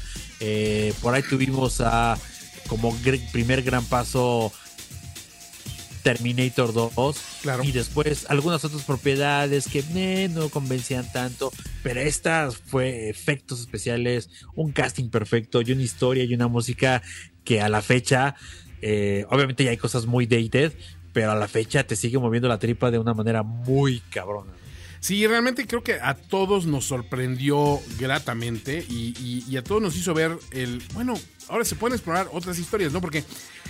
por ahí tuvimos a como primer gran paso Terminator 2 Claro. y después algunas otras propiedades que no convencían tanto, pero esta fue efectos especiales, un casting perfecto y una historia y una música que a la fecha, eh, obviamente ya hay cosas muy dated, pero a la fecha te sigue moviendo la tripa de una manera muy cabrona. Sí, realmente creo que a todos nos sorprendió gratamente y, y- y a todos nos hizo ver el. Bueno, ahora se pueden explorar otras historias, ¿no? Porque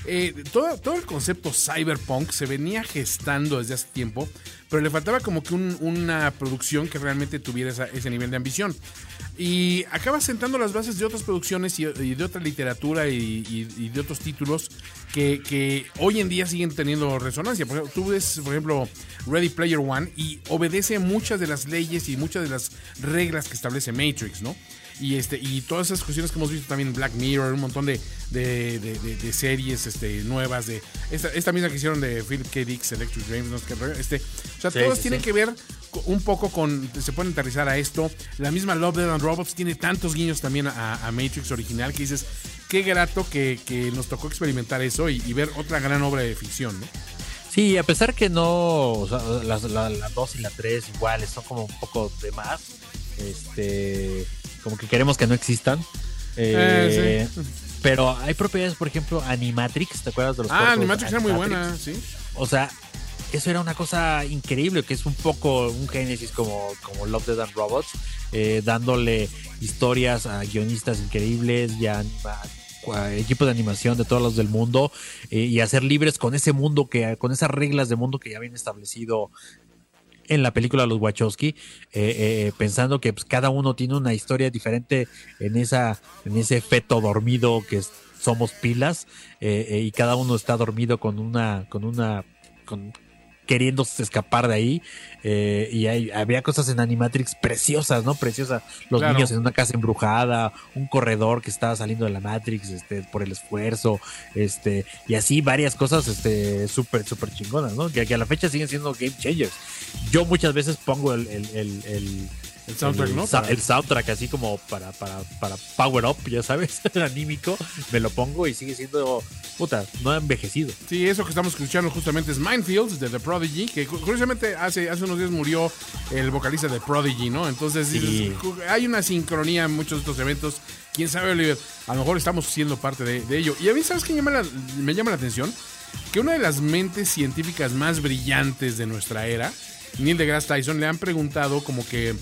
eh, todo, todo el concepto cyberpunk se venía gestando desde hace tiempo, pero le faltaba como que un- una producción que realmente tuviera ese nivel de ambición. Y acaba sentando las bases de otras producciones y, de otra literatura y, y- de otros títulos que, que hoy en día siguen teniendo resonancia. Por ejemplo, tú ves, por ejemplo, Ready Player One y obedece muchas de las leyes y muchas de las reglas que establece Matrix, ¿no? Y, este, y todas esas cuestiones que hemos visto también en Black Mirror, un montón de, de, de- de- de series este, nuevas, de esta, esta misma que hicieron de Philip K. Dix, Electric Dreams, no sé este, o sea, Sí, todas sí, tienen sí. que ver un poco con, se pueden aterrizar a esto. La misma Love, Dead and Robots tiene tantos guiños también a, a Matrix original que dices, qué grato que, que nos tocó experimentar eso y, y ver otra gran obra de ficción, ¿no? Sí, a pesar que no, o sea, las- la, la 2 y la 3 iguales son como un poco de más, este, como que queremos que no existan. Eh, Eh, sí. Pero hay propiedades, por ejemplo, Animatrix, ¿te acuerdas de los Ah, Animatrix era muy buena, sí. O sea, eso era una cosa increíble, que es un poco un génesis como, como Love, Dead and Robots, eh, dándole historias a guionistas increíbles y a, equipos de animación de todos los del mundo eh, y hacer libres con ese mundo que con esas reglas de mundo que ya habían establecido en la película Los Wachowski, eh, eh, pensando que pues, cada uno tiene una historia diferente en esa en ese feto dormido que somos pilas eh, eh, y cada uno está dormido con una, con una, queriendo escapar de ahí. Eh, y hay, había cosas en Animatrix preciosas, ¿no? Preciosas. Los Claro. niños en una casa embrujada, un corredor que estaba saliendo de la Matrix, este, por el esfuerzo, este, y así varias cosas, este, súper, súper chingonas, ¿no? Que, que a la fecha siguen siendo game changers. Yo muchas veces pongo el, el, el, el- El soundtrack, el ¿no? sa- el soundtrack así como para, para, para power up, ya sabes, anímico, me lo pongo y sigue siendo, puta, no ha envejecido. Sí, eso que estamos escuchando justamente es Minefields de The Prodigy, que cu- curiosamente hace, hace unos días murió el vocalista de Prodigy, ¿no? Entonces Sí. hay una sincronía en muchos de estos eventos. Quién sabe, Oliver, a lo mejor estamos siendo parte de, de ello. Y a mí, ¿sabes qué llama la- me llama la atención? Que una de las mentes científicas más brillantes de nuestra era, Neil deGrasse Tyson, le han preguntado como que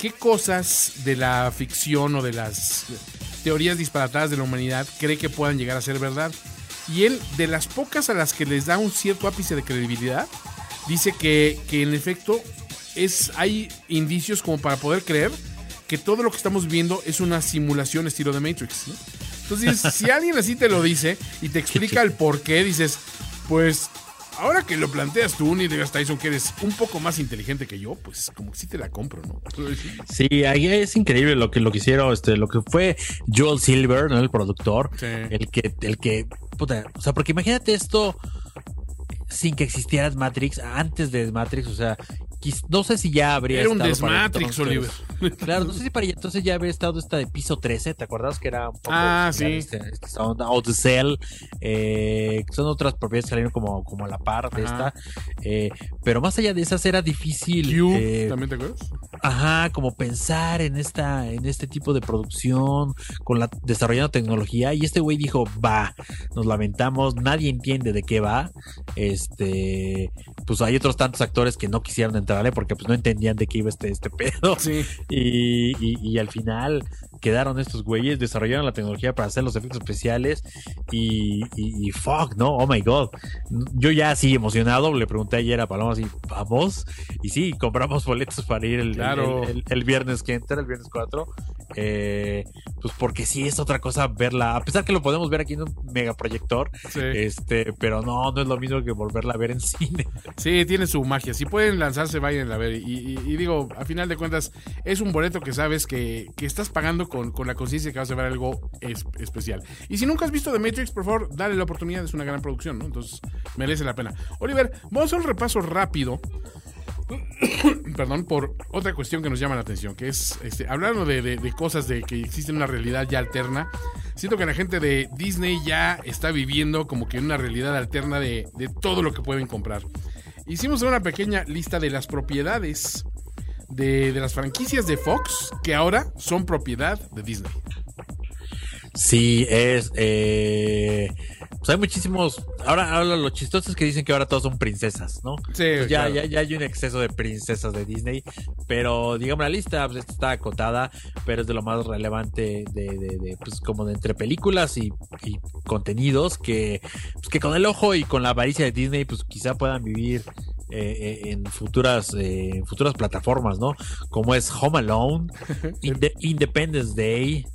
qué cosas de la ficción o de las teorías disparatadas de la humanidad cree que puedan llegar a ser verdad. Y él, de las pocas a las que les da un cierto ápice de credibilidad, dice que, que en efecto es, hay indicios como para poder creer que todo lo que estamos viendo es una simulación estilo de Matrix. ¿no? Entonces, si alguien así te lo dice y te explica el por qué, dices, pues ahora que lo planteas tú, Neil deGrasse Tyson, que eres un poco más inteligente que yo, pues como que sí te la compro, ¿no? Sí, ahí es increíble lo que lo que hicieron, este, lo que fue Joel Silver, ¿no? El productor, Sí. el que, el que, puta, o sea, porque imagínate esto sin que existiera Matrix, antes de Matrix, o sea, no sé si ya habría Era un estado desmatrix, Oliver. Claro, no sé si para entonces ya habría estado esta de piso 13, ¿te acuerdas que era un poco Ah, sí. este- esta onda? O The Cell, eh, son otras propiedades que salieron como, como a la par de Ajá. esta, eh, pero más allá de esas era difícil. Q, eh, ¿también te acuerdas? Ajá, como pensar en esta, en este tipo de producción, con la desarrollando tecnología, y este güey dijo, va, nos lamentamos, nadie entiende de qué va. Este, pues hay otros tantos actores que no quisieron entrarle porque pues no entendían de qué iba este, este pedo. Sí. Y, y, y al final quedaron estos güeyes, desarrollaron la tecnología para hacer los efectos especiales y, y, y fuck, ¿no? Oh my god. Yo ya así emocionado, le pregunté ayer a Paloma así, ¿vamos? Y sí, compramos boletos para ir el, Claro. el, el- el viernes que entra, el viernes 4. Eh, pues porque sí es otra cosa verla, a pesar que lo podemos ver aquí en un megaproyector, Sí. este, pero no, no es lo mismo que volverla a ver en cine. Sí, tiene su magia. Si pueden lanzarse, vayan a ver. Y, y- y digo, a final de cuentas, es un boleto que sabes que, que estás pagando con, con la conciencia que vas a ver algo es- especial. Y si nunca has visto The Matrix, por favor, dale la oportunidad. Es una gran producción, ¿no? Entonces, merece la pena. Oliver, vamos a hacer un repaso rápido. Perdón, por otra cuestión que nos llama la atención, que es, este, hablando de, de- cosas de que existe una realidad ya alterna, siento que la gente de Disney ya está viviendo como que una realidad alterna de, de todo lo que pueden comprar. Hicimos una pequeña lista de las propiedades de, de las franquicias de Fox que ahora son propiedad de Disney. Sí, es. Eh, pues hay muchísimos. Ahora, ahora lo chistoso es que dicen que ahora todos son princesas, ¿no? Sí, ya, claro. ya, ya hay un exceso de princesas de Disney. Pero digamos, la lista pues, está acotada, pero es de lo más relevante de, de, de, pues, como de entre películas y, y contenidos que, pues, que con el ojo y con la avaricia de Disney, pues quizá puedan vivir eh, en futuras eh, futuras plataformas, ¿no? Como es Home Alone, Inde- Independence Day.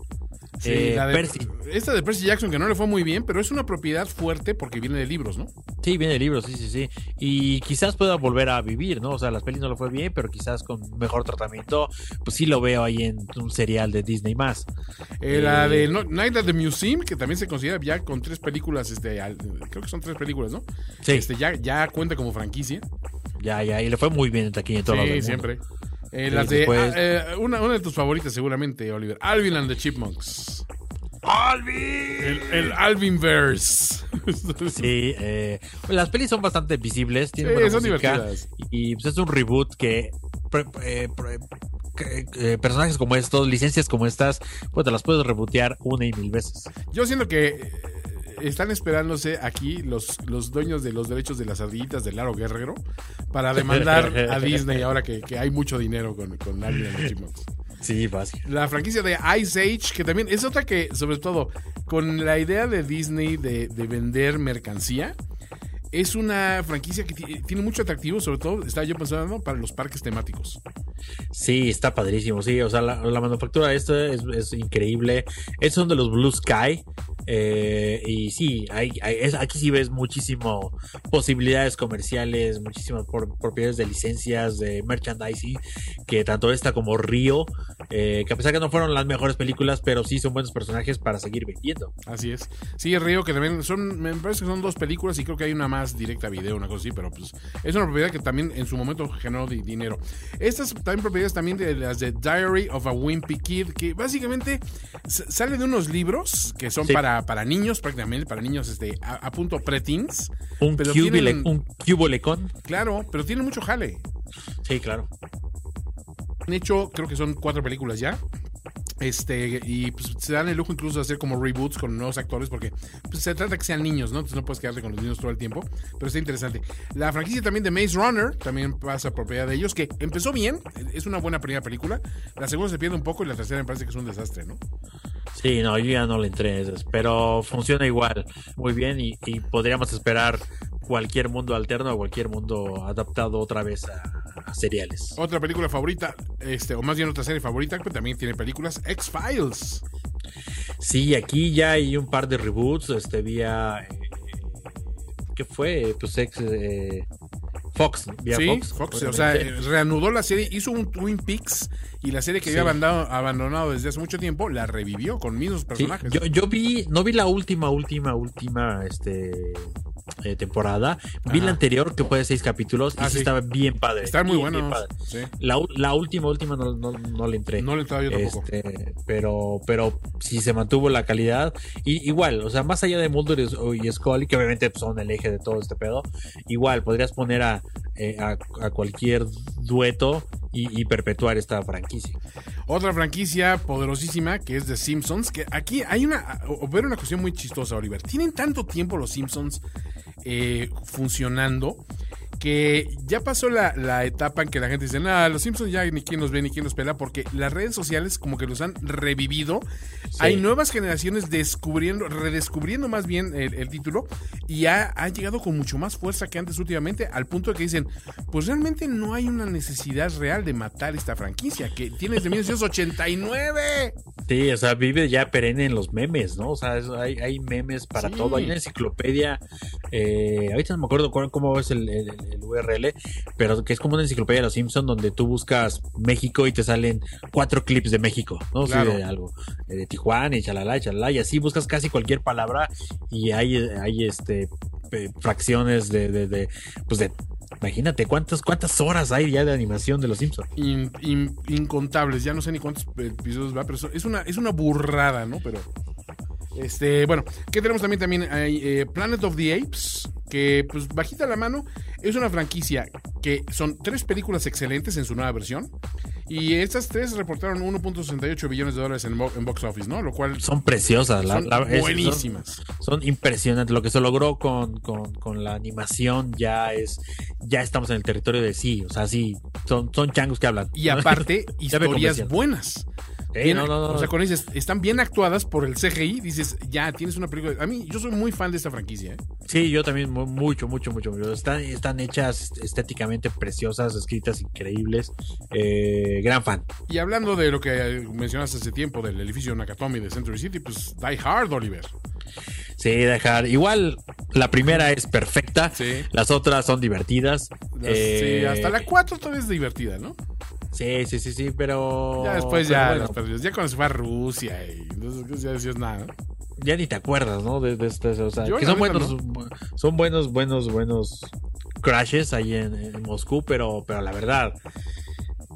Sí, eh, la de- Percy. esta de Percy Jackson que no le fue muy bien, pero es una propiedad fuerte porque viene de libros, ¿no? Sí, viene de libros, sí, sí, sí. Y quizás pueda volver a vivir, ¿no? O sea, las pelis no le fue bien, pero quizás con mejor tratamiento, pues sí lo veo ahí en un serial de Disney más. Eh, la Eh, de No- Night at the Museum, que también se considera ya con tres películas, este, al- creo que son tres películas, ¿no? Sí. Este, ya, ya cuenta como franquicia. Ya, ya, y le fue muy bien en taquilla en todos lados Sí, mundo. Eh, las de, después- ah, eh, una, una de tus favoritas seguramente, Oliver. Alvin and the Chipmunks. ¡Alvin! El, el Alvin Verse. Sí, eh, las pelis son bastante visibles, tienen Sí, buena son música, divertidas. y pues es un reboot que pre- eh, pre- que- eh, personajes como estos, licencias como estas, pues te las puedes rebootear una y mil veces. Yo siento que están esperándose aquí los, los dueños de los derechos de las ardillitas del Laro Guerrero para demandar a Disney ahora que, que hay mucho dinero con, con Alvin the Chipmunks. Sí, fácil. La franquicia de Ice Age, que también es otra que, sobre todo, con la idea de Disney de, de vender mercancía, es una franquicia que ti- tiene mucho atractivo, sobre todo, estaba yo pensando, para los parques temáticos. Sí, está padrísimo, sí, o sea, la, la manufactura de esto es, es increíble. Es uno de los Blue Sky, Eh, y sí, hay, hay- es- aquí sí ves muchísimo posibilidades comerciales, muchísimas por- propiedades de licencias, de merchandising, que tanto esta como Río, eh, que a pesar que no fueron las mejores películas, pero sí son buenos personajes para seguir vendiendo. Así es. Sí, Río, que también son, me parece que son dos películas y creo que hay una más directa a video, una cosa así, pero pues es una propiedad que también en su momento generó di- dinero. Estas también propiedades también de las de Diary of a Wimpy Kid, que básicamente sale de unos libros que son Sí. para, para niños, prácticamente, para niños este, a, a punto preteens. Un, pero cubile, tienen- un cubolecón. Claro, pero tiene mucho jale. Sí, claro. Han hecho, creo que son cuatro películas ya. Este, y pues se dan el lujo incluso de hacer como reboots con nuevos actores porque pues, se trata que sean niños, ¿no? Entonces no puedes quedarte con los niños todo el tiempo, pero está interesante. La franquicia también de Maze Runner también pasa propiedad de ellos, que empezó bien, es una buena primera película, la segunda se pierde un poco y la tercera me parece que es un desastre, ¿no? Sí, no, yo ya no le entré a esas, pero funciona igual, muy bien, y, y podríamos esperar cualquier mundo alterno o cualquier mundo adaptado otra vez a, a seriales. Otra película favorita, este, o más bien otra serie favorita, que también tiene películas, X-Files. Sí, aquí ya hay un par de reboots, este vía eh, ¿qué fue? Pues ex eh, Fox, vía sí, Fox. Fox, o sea, eh, reanudó la serie, hizo un Twin Peaks y la serie que Sí. había abandonado, abandonado desde hace mucho tiempo la revivió con mismos Sí, personajes. yo, yo vi, no vi la última, última, última, este eh, temporada. Vi la anterior que fue de seis capítulos y Ah, sí. estaba bien padre. Están muy bien, buenos. Sí. La, última, última no, no, no le entré. No le entraba yo tampoco. Este, pero, pero sí se mantuvo la calidad. Y igual, o sea, más allá de Mulder y y Scully, que obviamente pues, son el eje de todo este pedo, igual podrías poner a, eh, a, a cualquier dueto y, y perpetuar esta franquicia. Otra franquicia poderosísima que es The Simpsons, que aquí hay una, o ver una cuestión muy chistosa, Oliver. Tienen tanto tiempo los Simpsons eh, funcionando que ya pasó la, la etapa en que la gente dice, nada, los Simpsons ya ni quién los ve ni quién los pela, porque las redes sociales como que los han revivido. Hay nuevas generaciones descubriendo, redescubriendo más bien el, el título y ha, ha llegado con mucho más fuerza que antes últimamente, al punto de que dicen, pues realmente no hay una necesidad real de matar esta franquicia, que tiene desde 1989. Sí, o sea, vive ya perenne en los memes, ¿no? O sea, es- hay, hay memes para Sí. todo. Hay una enciclopedia. eh, ahorita no me acuerdo cómo es el, el- el URL, pero que es como una enciclopedia de los Simpsons donde tú buscas México y te salen cuatro clips de México, ¿no? Sí, de algo. eh, De Tijuana y chalala, y chalala. Y así buscas casi cualquier palabra y hay, hay este fracciones de, de, de, pues de. Imagínate cuántas cuántas horas hay ya de animación de los Simpsons. In- in- incontables, ya no sé ni cuántos episodios va, pero es una, es una burrada, ¿no? Pero, este, bueno, ¿qué tenemos también? También hay eh, Planet of the Apes, que pues bajita la mano, es una franquicia que son tres películas excelentes en su nueva versión, y estas tres reportaron 1.68 billones de dólares en, bo- en box office, ¿no? Lo cual Son preciosas, son la- buenísimas. son impresionantes. Lo que se logró con, con, con la animación ya es, ya estamos en el territorio de sí, o sea, sí, son, son changos que hablan. Y aparte, historias buenas. Bien- no, no, no. O sea, cuando dices, están bien actuadas por el CGI, dices, ya tienes una película. A mí, yo soy muy fan de esta franquicia. ¿eh? Sí, yo también mu- mucho, mucho, mucho. Están, están hechas estéticamente preciosas, escritas increíbles. Eh, gran fan. Y hablando de lo que mencionaste hace tiempo, del edificio Nakatomi de Century City, pues Die Hard, Oliver. Sí, dejar. Igual, la primera es perfecta. Sí. Las otras son divertidas. Las- Eh, sí, hasta la 4 todavía es divertida, ¿no? Sí, sí, sí, sí, pero. Ya después ya bueno, perdió. Ya cuando se fue a Rusia y entonces ya decías nada. ya ni te acuerdas, ¿no? De, de este, o sea, Yo, que son buenos, son buenos, buenos, buenos crashes ahí en, en Moscú, pero, pero la verdad,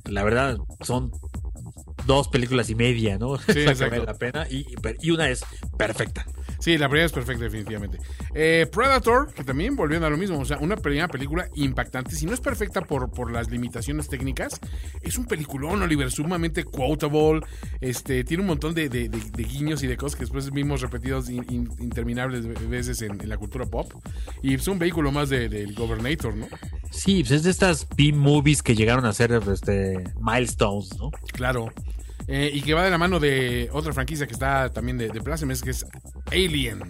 la verdad, son dos películas y media, ¿no? Sí, que vale la pena y, y una es perfecta. Sí, la primera es perfecta, definitivamente. Eh, Predator, que también volviendo a lo mismo, o sea, una primera película impactante. Si no es perfecta por, por las limitaciones técnicas, es un peliculón, Oliver, sumamente quotable. Este, tiene un montón de, de- de- de guiños y de cosas que después vimos repetidos in- in- interminables veces en, en la cultura pop. Y es un vehículo más de- del Governator, ¿no? Sí, pues es de estas B-movies que llegaron a ser este, milestones, ¿no? Claro. Eh, y que va de la mano de otra franquicia que está también de, de plácemes, que es Alien.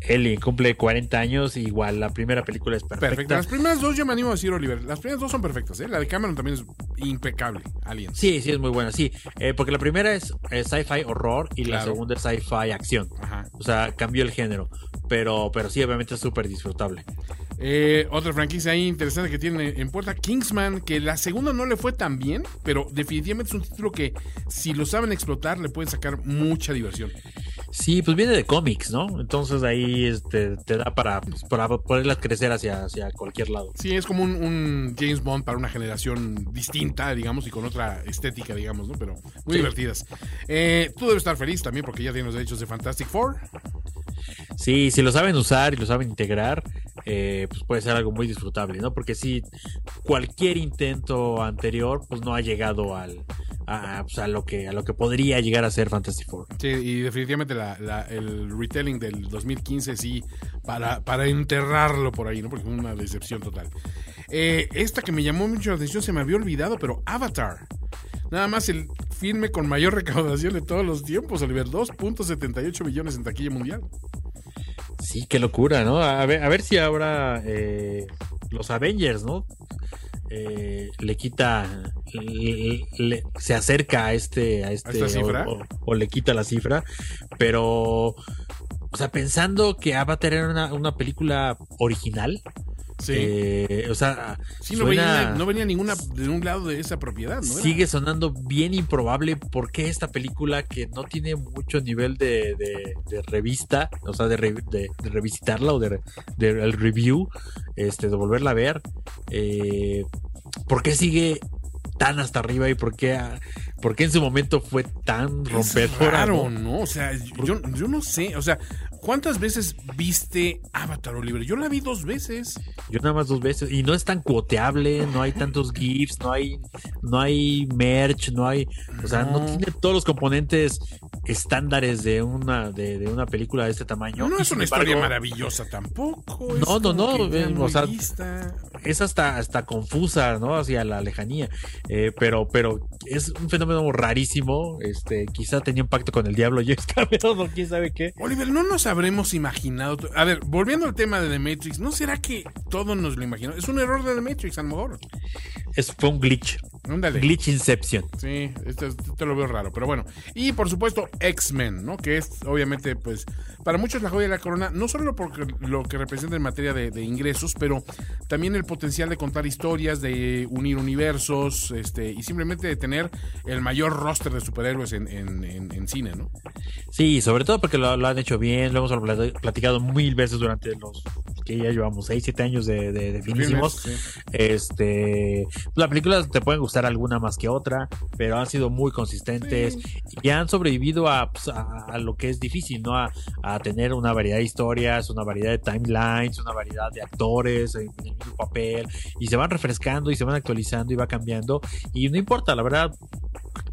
Ellie cumple 40 años, igual la primera película es perfecta. Perfecta. Las primeras dos yo me animo a decir, Oliver. Las primeras dos son perfectas, ¿eh? La de Cameron también es impecable, Aliens. Sí, sí, es muy buena, sí. Eh, porque la primera es, es sci-fi horror y la segunda es sci-fi acción. Ajá. O sea, cambió el género. Pero, pero sí, obviamente es súper disfrutable. Eh, otra franquicia ahí interesante que tiene en puerta, Kingsman, que la segunda no le fue tan bien, pero definitivamente es un título que si lo saben explotar le pueden sacar mucha diversión. Sí, pues viene de cómics, ¿no? Entonces ahí este, te da para, pues, para poderlas crecer hacia, hacia cualquier lado. Sí, es como un, un James Bond para una generación distinta, digamos, y con otra estética, digamos, ¿no? Pero muy Sí. divertidas. Eh, tú debes estar feliz también porque ya tienes los derechos de Fantastic Four. Sí, si lo saben usar y lo saben integrar, eh, pues puede ser algo muy disfrutable, ¿no? Porque si cualquier intento anterior, pues no ha llegado al, a, pues, lo que a lo que podría llegar a ser Fantasy Four. Sí, y definitivamente el retelling del 2015 sí, para, para enterrarlo por ahí, ¿no? Porque fue una decepción total. Eh, esta que me llamó mucho la atención se me había olvidado, pero Avatar. Nada más el filme con mayor recaudación de todos los tiempos, Oliver. 2.78 millones en taquilla mundial. Sí, qué locura, ¿no? A ver, a ver si ahora eh, los Avengers, ¿no? Eh, le quita, le- le- se acerca a este, a este, esta cifra? O, o- o le quita la cifra, pero, o sea, pensando que Avatar era una, una película original, Sí. eh, o sea, sí, no, suena- venía, no venía ninguna de un lado de esa propiedad, ¿no? Era- sigue sonando bien improbable porque esta película que no tiene mucho nivel de, de- de revista, o sea, de, re- de- de revisitarla o de, el review, este, de volverla a ver, eh, ¿por qué sigue tan hasta arriba y por qué, por qué en su momento fue tan rompedora? raro, ¿no? ¿no? O sea, yo, yo no sé. O sea, ¿cuántas veces viste Avatar, Oliver? Yo la vi dos veces. Yo nada más dos veces y no es tan cuoteable, no hay tantos gifs, no hay no hay merch, no hay, o sea, no, No. tiene todos los componentes estándares de una de, de una película de este tamaño. No, es una embargo, historia maravillosa tampoco. No, no, no, eh, o sea. Es hasta hasta confusa, ¿no? Hacia la lejanía, Eh, pero pero es un fenómeno rarísimo. Este, quizá tenía impacto con el diablo James Cameron o quién sabe qué. Oliver, no nos habremos imaginado. A ver, volviendo al tema de The Matrix, ¿no será que todos nos lo imaginamos? Es un error de The Matrix, a lo mejor. Es, fue un glitch. Ándale. Glitch Inception. Sí, esto, esto lo veo raro, pero bueno. Y por supuesto, X-Men, ¿no? Que es obviamente, pues, para muchos la joya de la corona, no solo porque lo que representa en materia de, de ingresos, pero también el potencial de contar historias, de unir universos, este, y simplemente de tener el mayor roster de superhéroes en, en- en- en cine, ¿no? Sí, sobre todo porque lo, lo han hecho bien, lo hemos plat- platicado mil veces durante los que ya llevamos 6, 7 años de, de, de finísimos. Sí. Este, la película te pueden gustar alguna más que otra, pero han sido muy consistentes y han sobrevivido a, pues, a, a lo que es difícil, ¿no? A, a tener una variedad de historias, una variedad de timelines, una variedad de actores en el mismo papel y se van refrescando y se van actualizando y va cambiando y no importa, la verdad,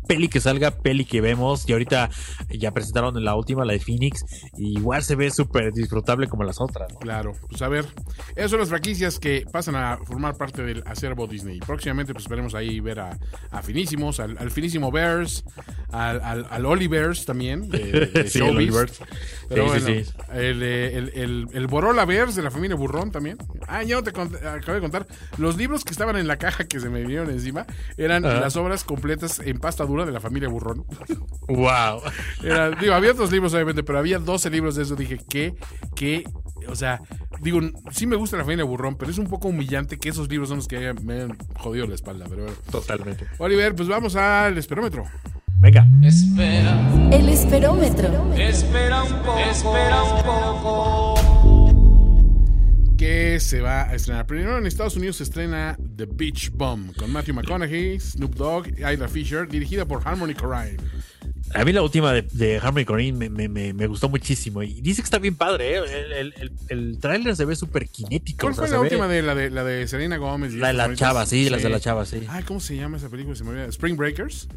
peli que salga, peli que vemos. Y ahorita ya presentaron en la última, la de Phoenix. Y igual se ve súper disfrutable como las otras. ¿no? Claro, pues a ver, esas son las franquicias que pasan a formar parte del acervo Disney. Próximamente, pues esperemos ahí ver a, a Finísimos, al, al Finísimo Bears, al, al, al Olivers también, de, de- Sí, el Showbiz. Olivers. Pero Sí, sí, bueno, sí. El, eh, el, el, el Borola Bears de la familia Burrón también. Ah, ya no te acabé de contar. Los libros que estaban en la caja que se me vinieron encima eran las obras completas en pasta dura de la familia Burrón. ¡Wow! Era- digo, había otros libros, obviamente, pero había 12 libros de eso. Dije, ¿qué? ¿Qué? O sea, digo, sí me gusta la familia Burrón, pero es un poco humillante que esos libros son los que me han jodido la espalda. Pero bueno. Totalmente. Oliver, pues vamos al esperómetro. Venga. El esperómetro. Espera un poco. Espera un poco. Que se va a estrenar. Primero en Estados Unidos se estrena The Beach Bum con Matthew McConaughey, Snoop Dogg, Isla Fisher, dirigida por Harmony Korine. A mí la última de, de Harmony Corrine me, me, me, me gustó muchísimo. Y dice que está bien padre, ¿eh? El, el, el, el tráiler se ve súper kinético. ¿Cuál o sea, fue la ve- última de la de la de Serena Gómez? y La de la chava, sí, las de la chava, sí. Ay, ¿cómo se llama esa película? Se me. Spring Breakers.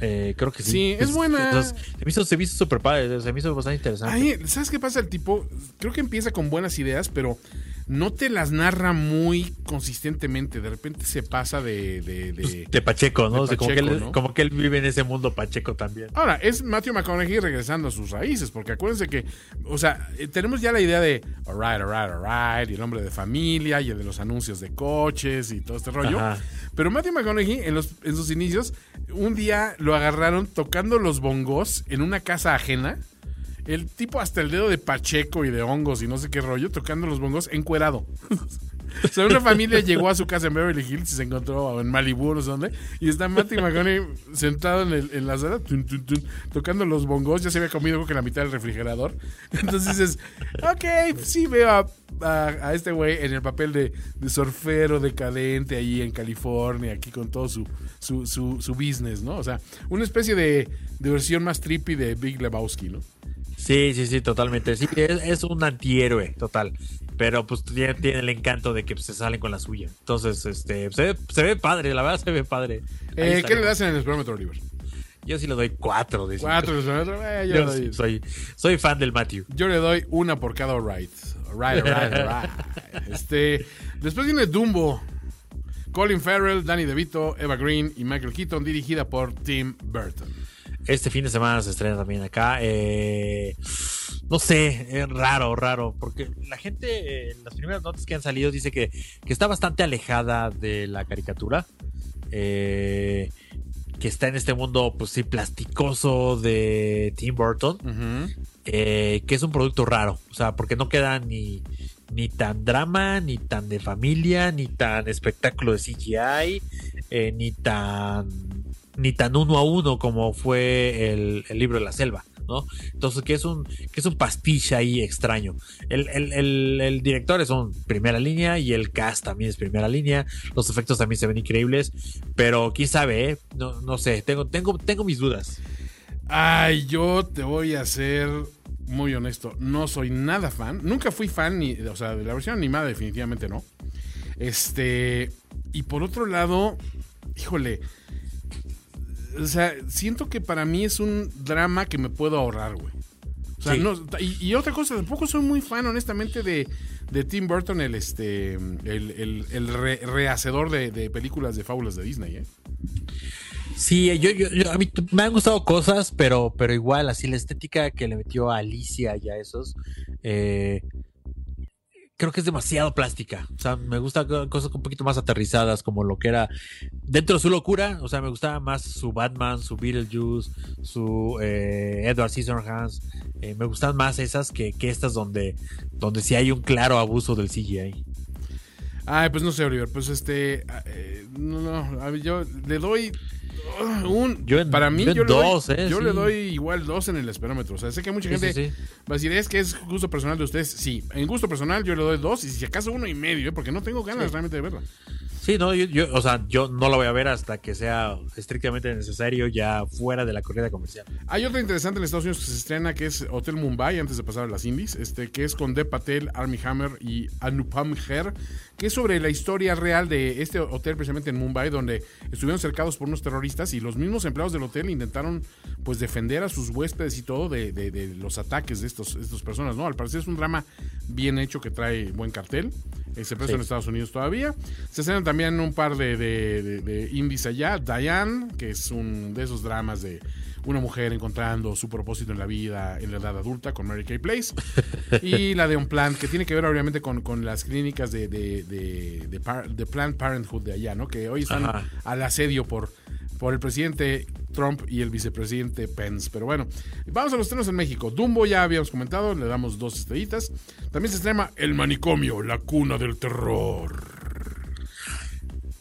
Eh, creo que sí. Sí, es buena. se me hizo, se me hizo súper padre, se me hizo bastante interesante. Ay, ¿sabes qué pasa? El tipo, creo que empieza con buenas ideas, pero no te las narra muy consistentemente. De repente se pasa de. De, de, de Pacheco, ¿no? de O sea, como, que él, ¿no? como que él vive en ese mundo Pacheco también. Ahora, es Matthew McConaughey regresando a sus raíces, porque acuérdense que, o sea, eh, tenemos ya la idea de alright, alright, alright, y el hombre de familia, y el de los anuncios de coches y todo este rollo. Ajá. Pero Matthew McConaughey, en, en sus inicios, un día lo agarraron tocando los bongos en una casa ajena. El tipo hasta el dedo de Pacheco y de hongos y no sé qué rollo, tocando los bongos encuerado. O sea, una familia llegó a su casa en Beverly Hills y se encontró en Malibu, no sé dónde, y está Matthew McConaughey sentado en, el- en la sala, tocando los bongos, ya se había comido creo que la mitad del refrigerador. Entonces dices, ok, sí veo a, a- a este güey en el papel de, de surfero decadente ahí en California, aquí con todo su, su, su, su business, ¿no? O sea, una especie de, de versión más trippy de Big Lebowski, ¿no? Sí, sí, sí, totalmente. Sí, es, es un antihéroe, total. Pero pues tiene, tiene el encanto de que pues, se salen con la suya. Entonces, este, se ve, se ve padre, la verdad se ve padre. Eh. ¿Qué le das en el esperómetro, Oliver? Yo sí le doy cuatro de. Cuatro eh, yo, Yo le doy- sí soy, soy fan del Matthew. Yo le doy una por cada. Alright, alright, alright. Este, después viene Dumbo. Colin Farrell, Danny DeVito, Eva Green y Michael Keaton, dirigida por Tim Burton. Este fin de semana se estrena también acá. Eh, no sé, es raro, raro, porque la gente, eh, las primeras notas que han salido dice que, que está bastante alejada de la caricatura. Eh, que está en este mundo, pues sí, plasticoso de Tim Burton. eh, que es un producto raro. O sea, porque no queda ni, ni tan drama, ni tan de familia, ni tan espectáculo de CGI, eh, ni tan ni tan uno a uno como fue el, libro de la selva, ¿no? Entonces, que es un, que es un pastiche ahí extraño. El, el- el- el director es un primera línea y el cast también es primera línea. Los efectos también se ven increíbles, pero quién sabe, ¿eh? no, no sé, tengo, tengo, tengo mis dudas. Ay, yo te voy a ser muy honesto. No soy nada fan. Nunca fui fan, ni, o sea, de la versión animada, definitivamente no. Este. Y por otro lado, híjole. O sea, siento que para mí es un drama que me puedo ahorrar, güey. O sea, Sí. no, y, y otra cosa, tampoco soy muy fan, honestamente, de, de Tim Burton, el este el, el- el re- rehacedor de, de películas de fábulas de Disney, ¿eh? Sí, yo, yo, yo- a mí me han gustado cosas, pero, pero igual, así la estética que le metió a Alicia y a esos, eh, creo que es demasiado plástica. O sea, me gusta co- cosas un poquito más aterrizadas, como lo que era dentro de su locura. O sea, me gustaba más su Batman, su Beetlejuice, su eh, Edward Scissorhands. Eh, me gustan más esas que, que estas donde, donde sí hay un claro abuso del CGI. Ay, pues no sé, Oliver. Pues este. eh, no, no. yo le doy. Un. Yo en- para mí, yo le, doy, eh, yo sí. le doy igual dos en el esperómetro. O sea, sé que mucha gente sí, sí. va a decir, es que es gusto personal de ustedes. Sí, en gusto personal yo le doy dos y si acaso uno y medio, ¿eh? porque no tengo ganas realmente de verla. Sí, no, yo, yo, o sea, yo no la voy a ver hasta que sea estrictamente necesario, ya fuera de la corrida comercial. Hay otra interesante en Estados Unidos que se estrena que es Hotel Mumbai, antes de pasar a las indies, este, que es con Dev Patel, Army Hammer y Anupam Kher, que es sobre la historia real de este hotel precisamente en Mumbai, donde estuvieron cercados por unos terroristas y los mismos empleados del hotel intentaron pues defender a sus huéspedes y todo de, de- de los ataques de estos, estas personas, ¿no? Al parecer es un drama bien hecho que trae buen cartel. Eh, se presta Sí. en Estados Unidos todavía. Se estrenan también un par de- de indies allá. Diane, que es un de esos dramas de una mujer encontrando su propósito en la vida en la edad adulta con Mary Kay Place. y la de On Plan, que tiene que ver obviamente con, con las clínicas de, de, de, de Par- de Planned Parenthood de allá, ¿no? Que hoy están Ajá. al asedio por, por el presidente Trump y el vicepresidente Pence. Pero bueno, vamos a los estrenos en México. Dumbo ya habíamos comentado, le damos dos estrellitas. También se estrena El Manicomio, la cuna del terror.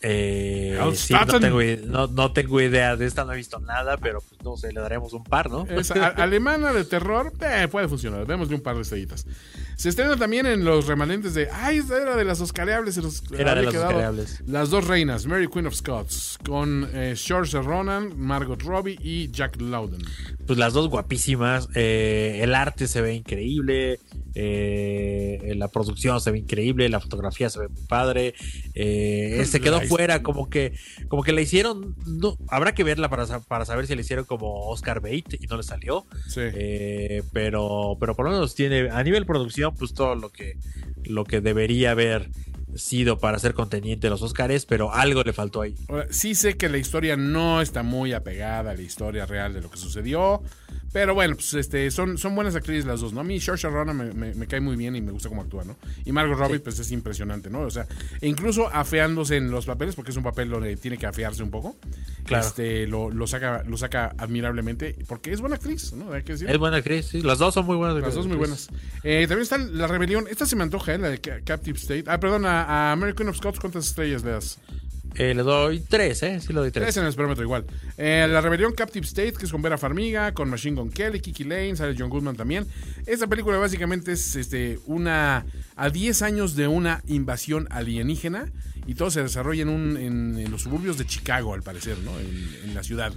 Eh, sí, no, tengo, no, no tengo idea de esta, no he visto nada, pero pues no sé, le daremos un par, ¿no? Es a- alemana de terror, eh, puede funcionar. Démosle un par de estrellitas. Se estrena también en los remanentes de. ¡Ay, esta era de las Oscareables! Era de las. Oscareables. Las dos reinas, Mary Queen of Scots, con eh, Saoirse Ronan, Margot Robbie y Jack Lowden. Pues las dos guapísimas, eh, el arte se ve increíble, eh, la producción se ve increíble, la fotografía se ve muy padre, eh, se quedó La fuera, como que, como que la hicieron, no, habrá que verla para, para saber si la hicieron como Oscar Bait y no le salió, Sí. Pero, pero por lo menos tiene, a nivel producción, pues todo lo que, lo que debería haber sido para ser conteniente de los Oscars, pero algo le faltó ahí. Ahora, Sí sé que la historia no está muy apegada a la historia real de lo que sucedió, pero bueno, pues este, son, son buenas actrices las dos, ¿no? A mí Saoirse Ronan me, me- me cae muy bien y me gusta cómo actúa, ¿no? Y Margot Robbie, pues es impresionante, ¿no? O sea, e incluso afeándose en los papeles, porque es un papel donde tiene que afearse un poco, Claro. este, lo, lo saca, lo saca admirablemente, porque es buena actriz, ¿no? Hay que decir. Es buena actriz, sí. Las dos son muy buenas. Las dos muy buenas. Eh, también está La Rebelión. Esta se me antoja, ¿eh? La de Ca- Captive State. Ah, perdón, a, a American of Scots, ¿cuántas estrellas le das? Eh, le doy tres, ¿eh? Sí, le doy tres. Tres en el esperómetro igual. Eh, la Rebelión Captive State, que es con Vera Farmiga, con Machine Gun Kelly, Kiki Lane, sale John Goodman también. Esta película básicamente es este, una a 10 años de una invasión alienígena y todo se desarrolla en, un, en, en los suburbios de Chicago, al parecer, ¿no? En, en la ciudad.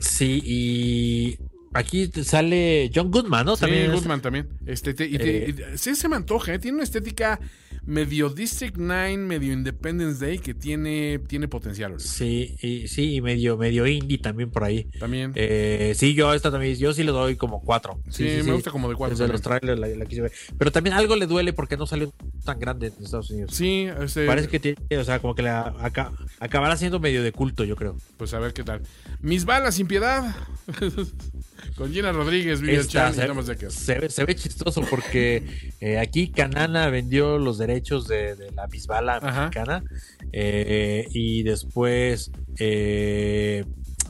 Sí, y aquí sale John Goodman, ¿no? Sí, También es- Goodman también. Este, te- y te- Eh. y- sí, se me antoja, ¿eh? Tiene una estética medio District 9, medio Independence Day, que tiene, tiene potencial. Sí, y, sí, y medio, medio indie también por ahí. También. Eh, sí, yo a esta también, yo sí le doy como cuatro. Sí, me gusta como de cuatro Desde los trailers la, la quise ver. Pero también algo le duele porque no salió tan grande en Estados Unidos. Sí, este, Parece que tiene, o sea, como que la, aca- acabará siendo medio de culto, yo creo. Pues a ver qué tal. Mis balas sin piedad. Con Gina Rodríguez, Esta Chan y se, Thomas Dekker. se ve, se ve chistoso porque eh, aquí Canana vendió los derechos de, de la bisbala mexicana eh, y después eh,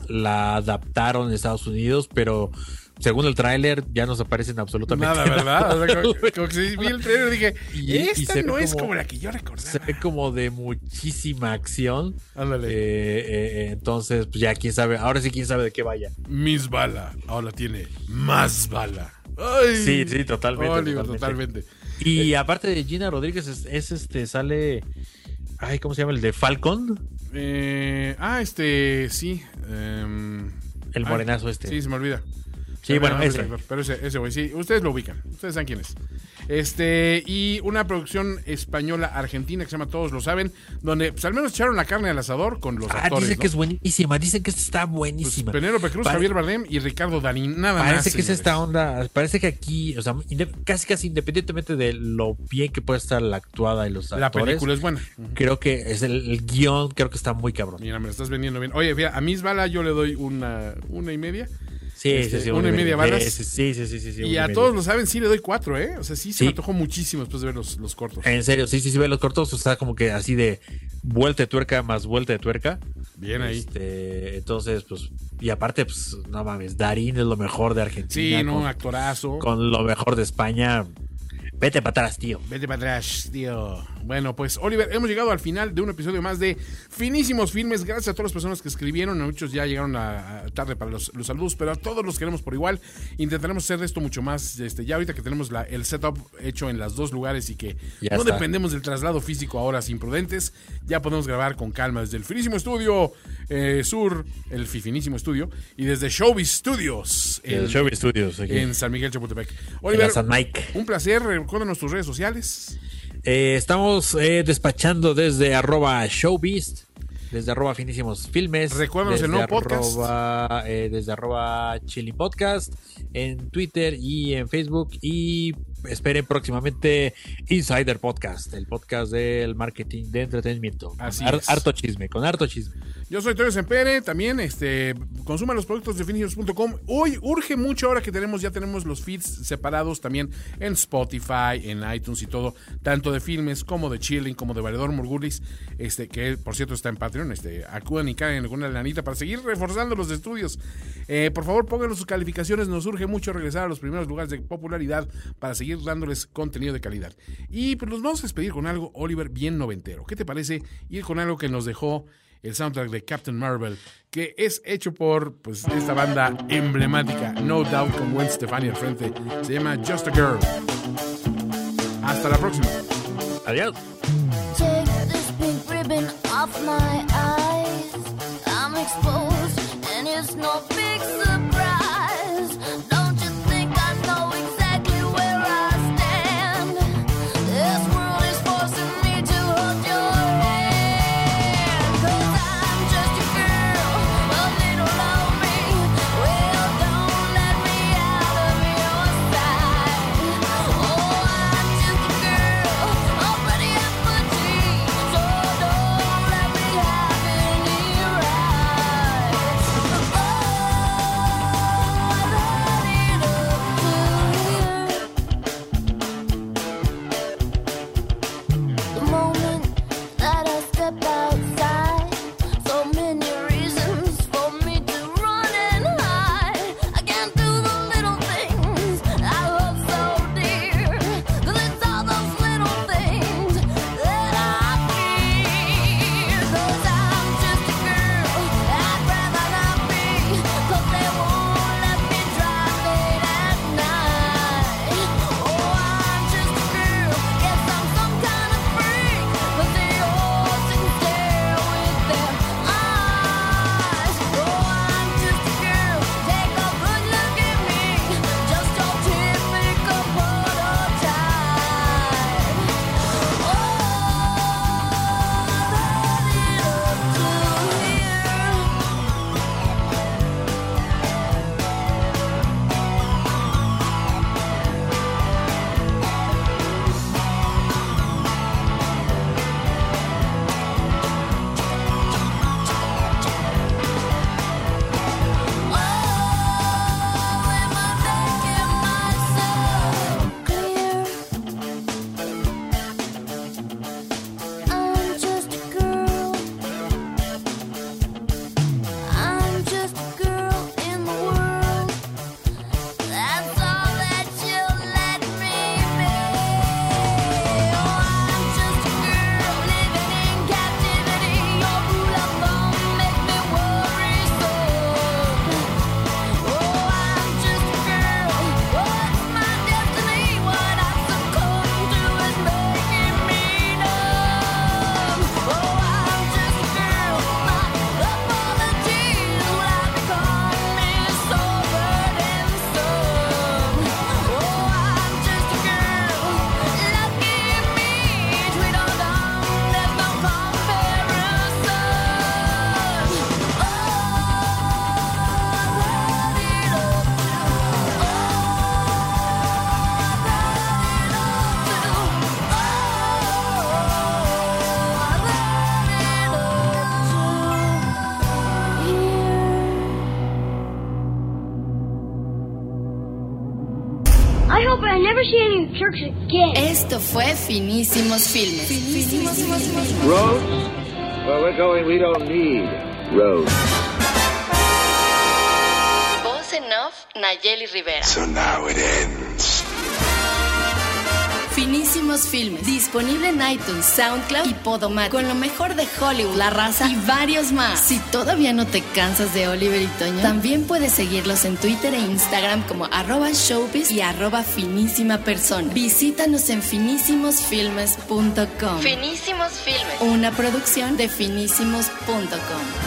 la adaptaron en Estados Unidos, pero según el tráiler ya no se parecen absolutamente Nada, ¿verdad? O sea, como, que sí, vi el trailer y dije, Y- esta no es como- como la que yo recordaba. Se ve como de muchísima acción. Ándale. Eh, eh, eh, entonces, pues ya quién sabe. Ahora sí, quién sabe de qué vaya. Mis bala. Ahora tiene más bala. Ay. Sí, sí, totalmente, Oliver, totalmente. totalmente. Y aparte de Gina Rodríguez, es, es, este, sale. Ay, ¿cómo se llama? El de Falcon. Eh, ah, este, sí. em, El ah, morenazo este. Sí, se me olvida. Sí, bueno, ese. Pero ese, ese güey, sí. Ustedes lo ubican. Ustedes saben quién es. Este, y una producción española argentina que se llama Todos lo saben, donde pues al menos echaron la carne al asador con los Ah, actores. dicen ¿no? que es buenísima. Dicen que está Pues, buenísima. Penélope Cruz, Pare- Javier Bardem y Ricardo Darín, nada más. Parece que es esta onda. Parece que aquí, o sea, casi casi independientemente de lo bien que puede estar la actuada y los La actores. película es buena. Creo que es el, el guion, creo que está muy cabrón. Mira, me lo estás vendiendo bien. Oye, mira, a Miss Bala yo le doy una, una y media. Sí, Este, sí, sí. una y media balas. Sí, sí, sí, sí, sí, y a todos lo saben, sí le doy cuatro, ¿eh? O sea, sí, se Sí. me antojó muchísimo después de ver los, los cortos. En serio, sí, sí, sí, ve los cortos, está como que así de vuelta de tuerca más vuelta de tuerca. Bien ahí. Este, entonces, pues, y aparte, pues, no mames, Darín es lo mejor de Argentina. Sí, no, con, actorazo. con lo mejor de España. Vete para atrás, tío. Vete para atrás, tío. Bueno, pues Oliver, hemos llegado al final de un episodio más de Finísimos Filmes. Gracias a todas las personas que escribieron. A muchos ya llegaron a, a tarde para los, los saludos, pero a todos los queremos por igual. Intentaremos hacer esto mucho más. Este, ya ahorita que tenemos la- el setup hecho en los dos lugares y que Ya no está. dependemos del traslado físico a horas imprudentes, ya podemos grabar con calma desde el Finísimo Estudio eh, Sur, el Finísimo Estudio, y desde Showbiz Studios. El Showbiz Studios, aquí. En San Miguel Chapultepec. En Oliver, San Mike. un placer. Recuérdanos tus redes sociales. Eh, estamos eh, despachando desde arroba showbeast, desde arroba finísimos filmes. Recuérdanos el desde nuevo podcast. arroba, eh, desde arroba podcast en Twitter y en Facebook. Y esperen próximamente Insider Podcast, el podcast del marketing de entretenimiento. Así es. Harto chisme, con harto chisme. Yo soy Toyo Sempere, también este, consuma los productos de finishers.com. Hoy urge mucho ahora que tenemos, ya tenemos los feeds separados también en Spotify, en iTunes y todo, tanto de filmes como de Chilling, como de Valedor Murgulis, este, que por cierto está en Patreon, este, acudan y caen alguna lanita para seguir reforzando los estudios. Eh, por favor, pónganos sus calificaciones, nos urge mucho regresar a los primeros lugares de popularidad para seguir dándoles contenido de calidad. Y pues nos vamos a despedir con algo, Oliver, bien noventero. ¿Qué te parece ir con algo que nos dejó el soundtrack de Captain Marvel, que es hecho por pues, esta banda emblemática, No Doubt, con Gwen Stefani al frente. Se llama Just a Girl. Hasta la próxima. Adiós. Take this Finísimos Filmes. Finísimos Filmes. Roads? Well, we're going, we don't need roads. Voz en off, Nayeli Rivera. So now it ends. Finísimos Filmes. Disponible en iTunes, SoundCloud y Podomat. Con lo mejor de Hollywood, La Raza y varios más. Si todavía no te cansas de Oliver y Toño, también puedes seguirlos en Twitter e Instagram como arroba showbiz y arroba finísima persona. Visítanos en finísimosfilmes.com. Finísimos Filmes. Una producción de finísimos.com.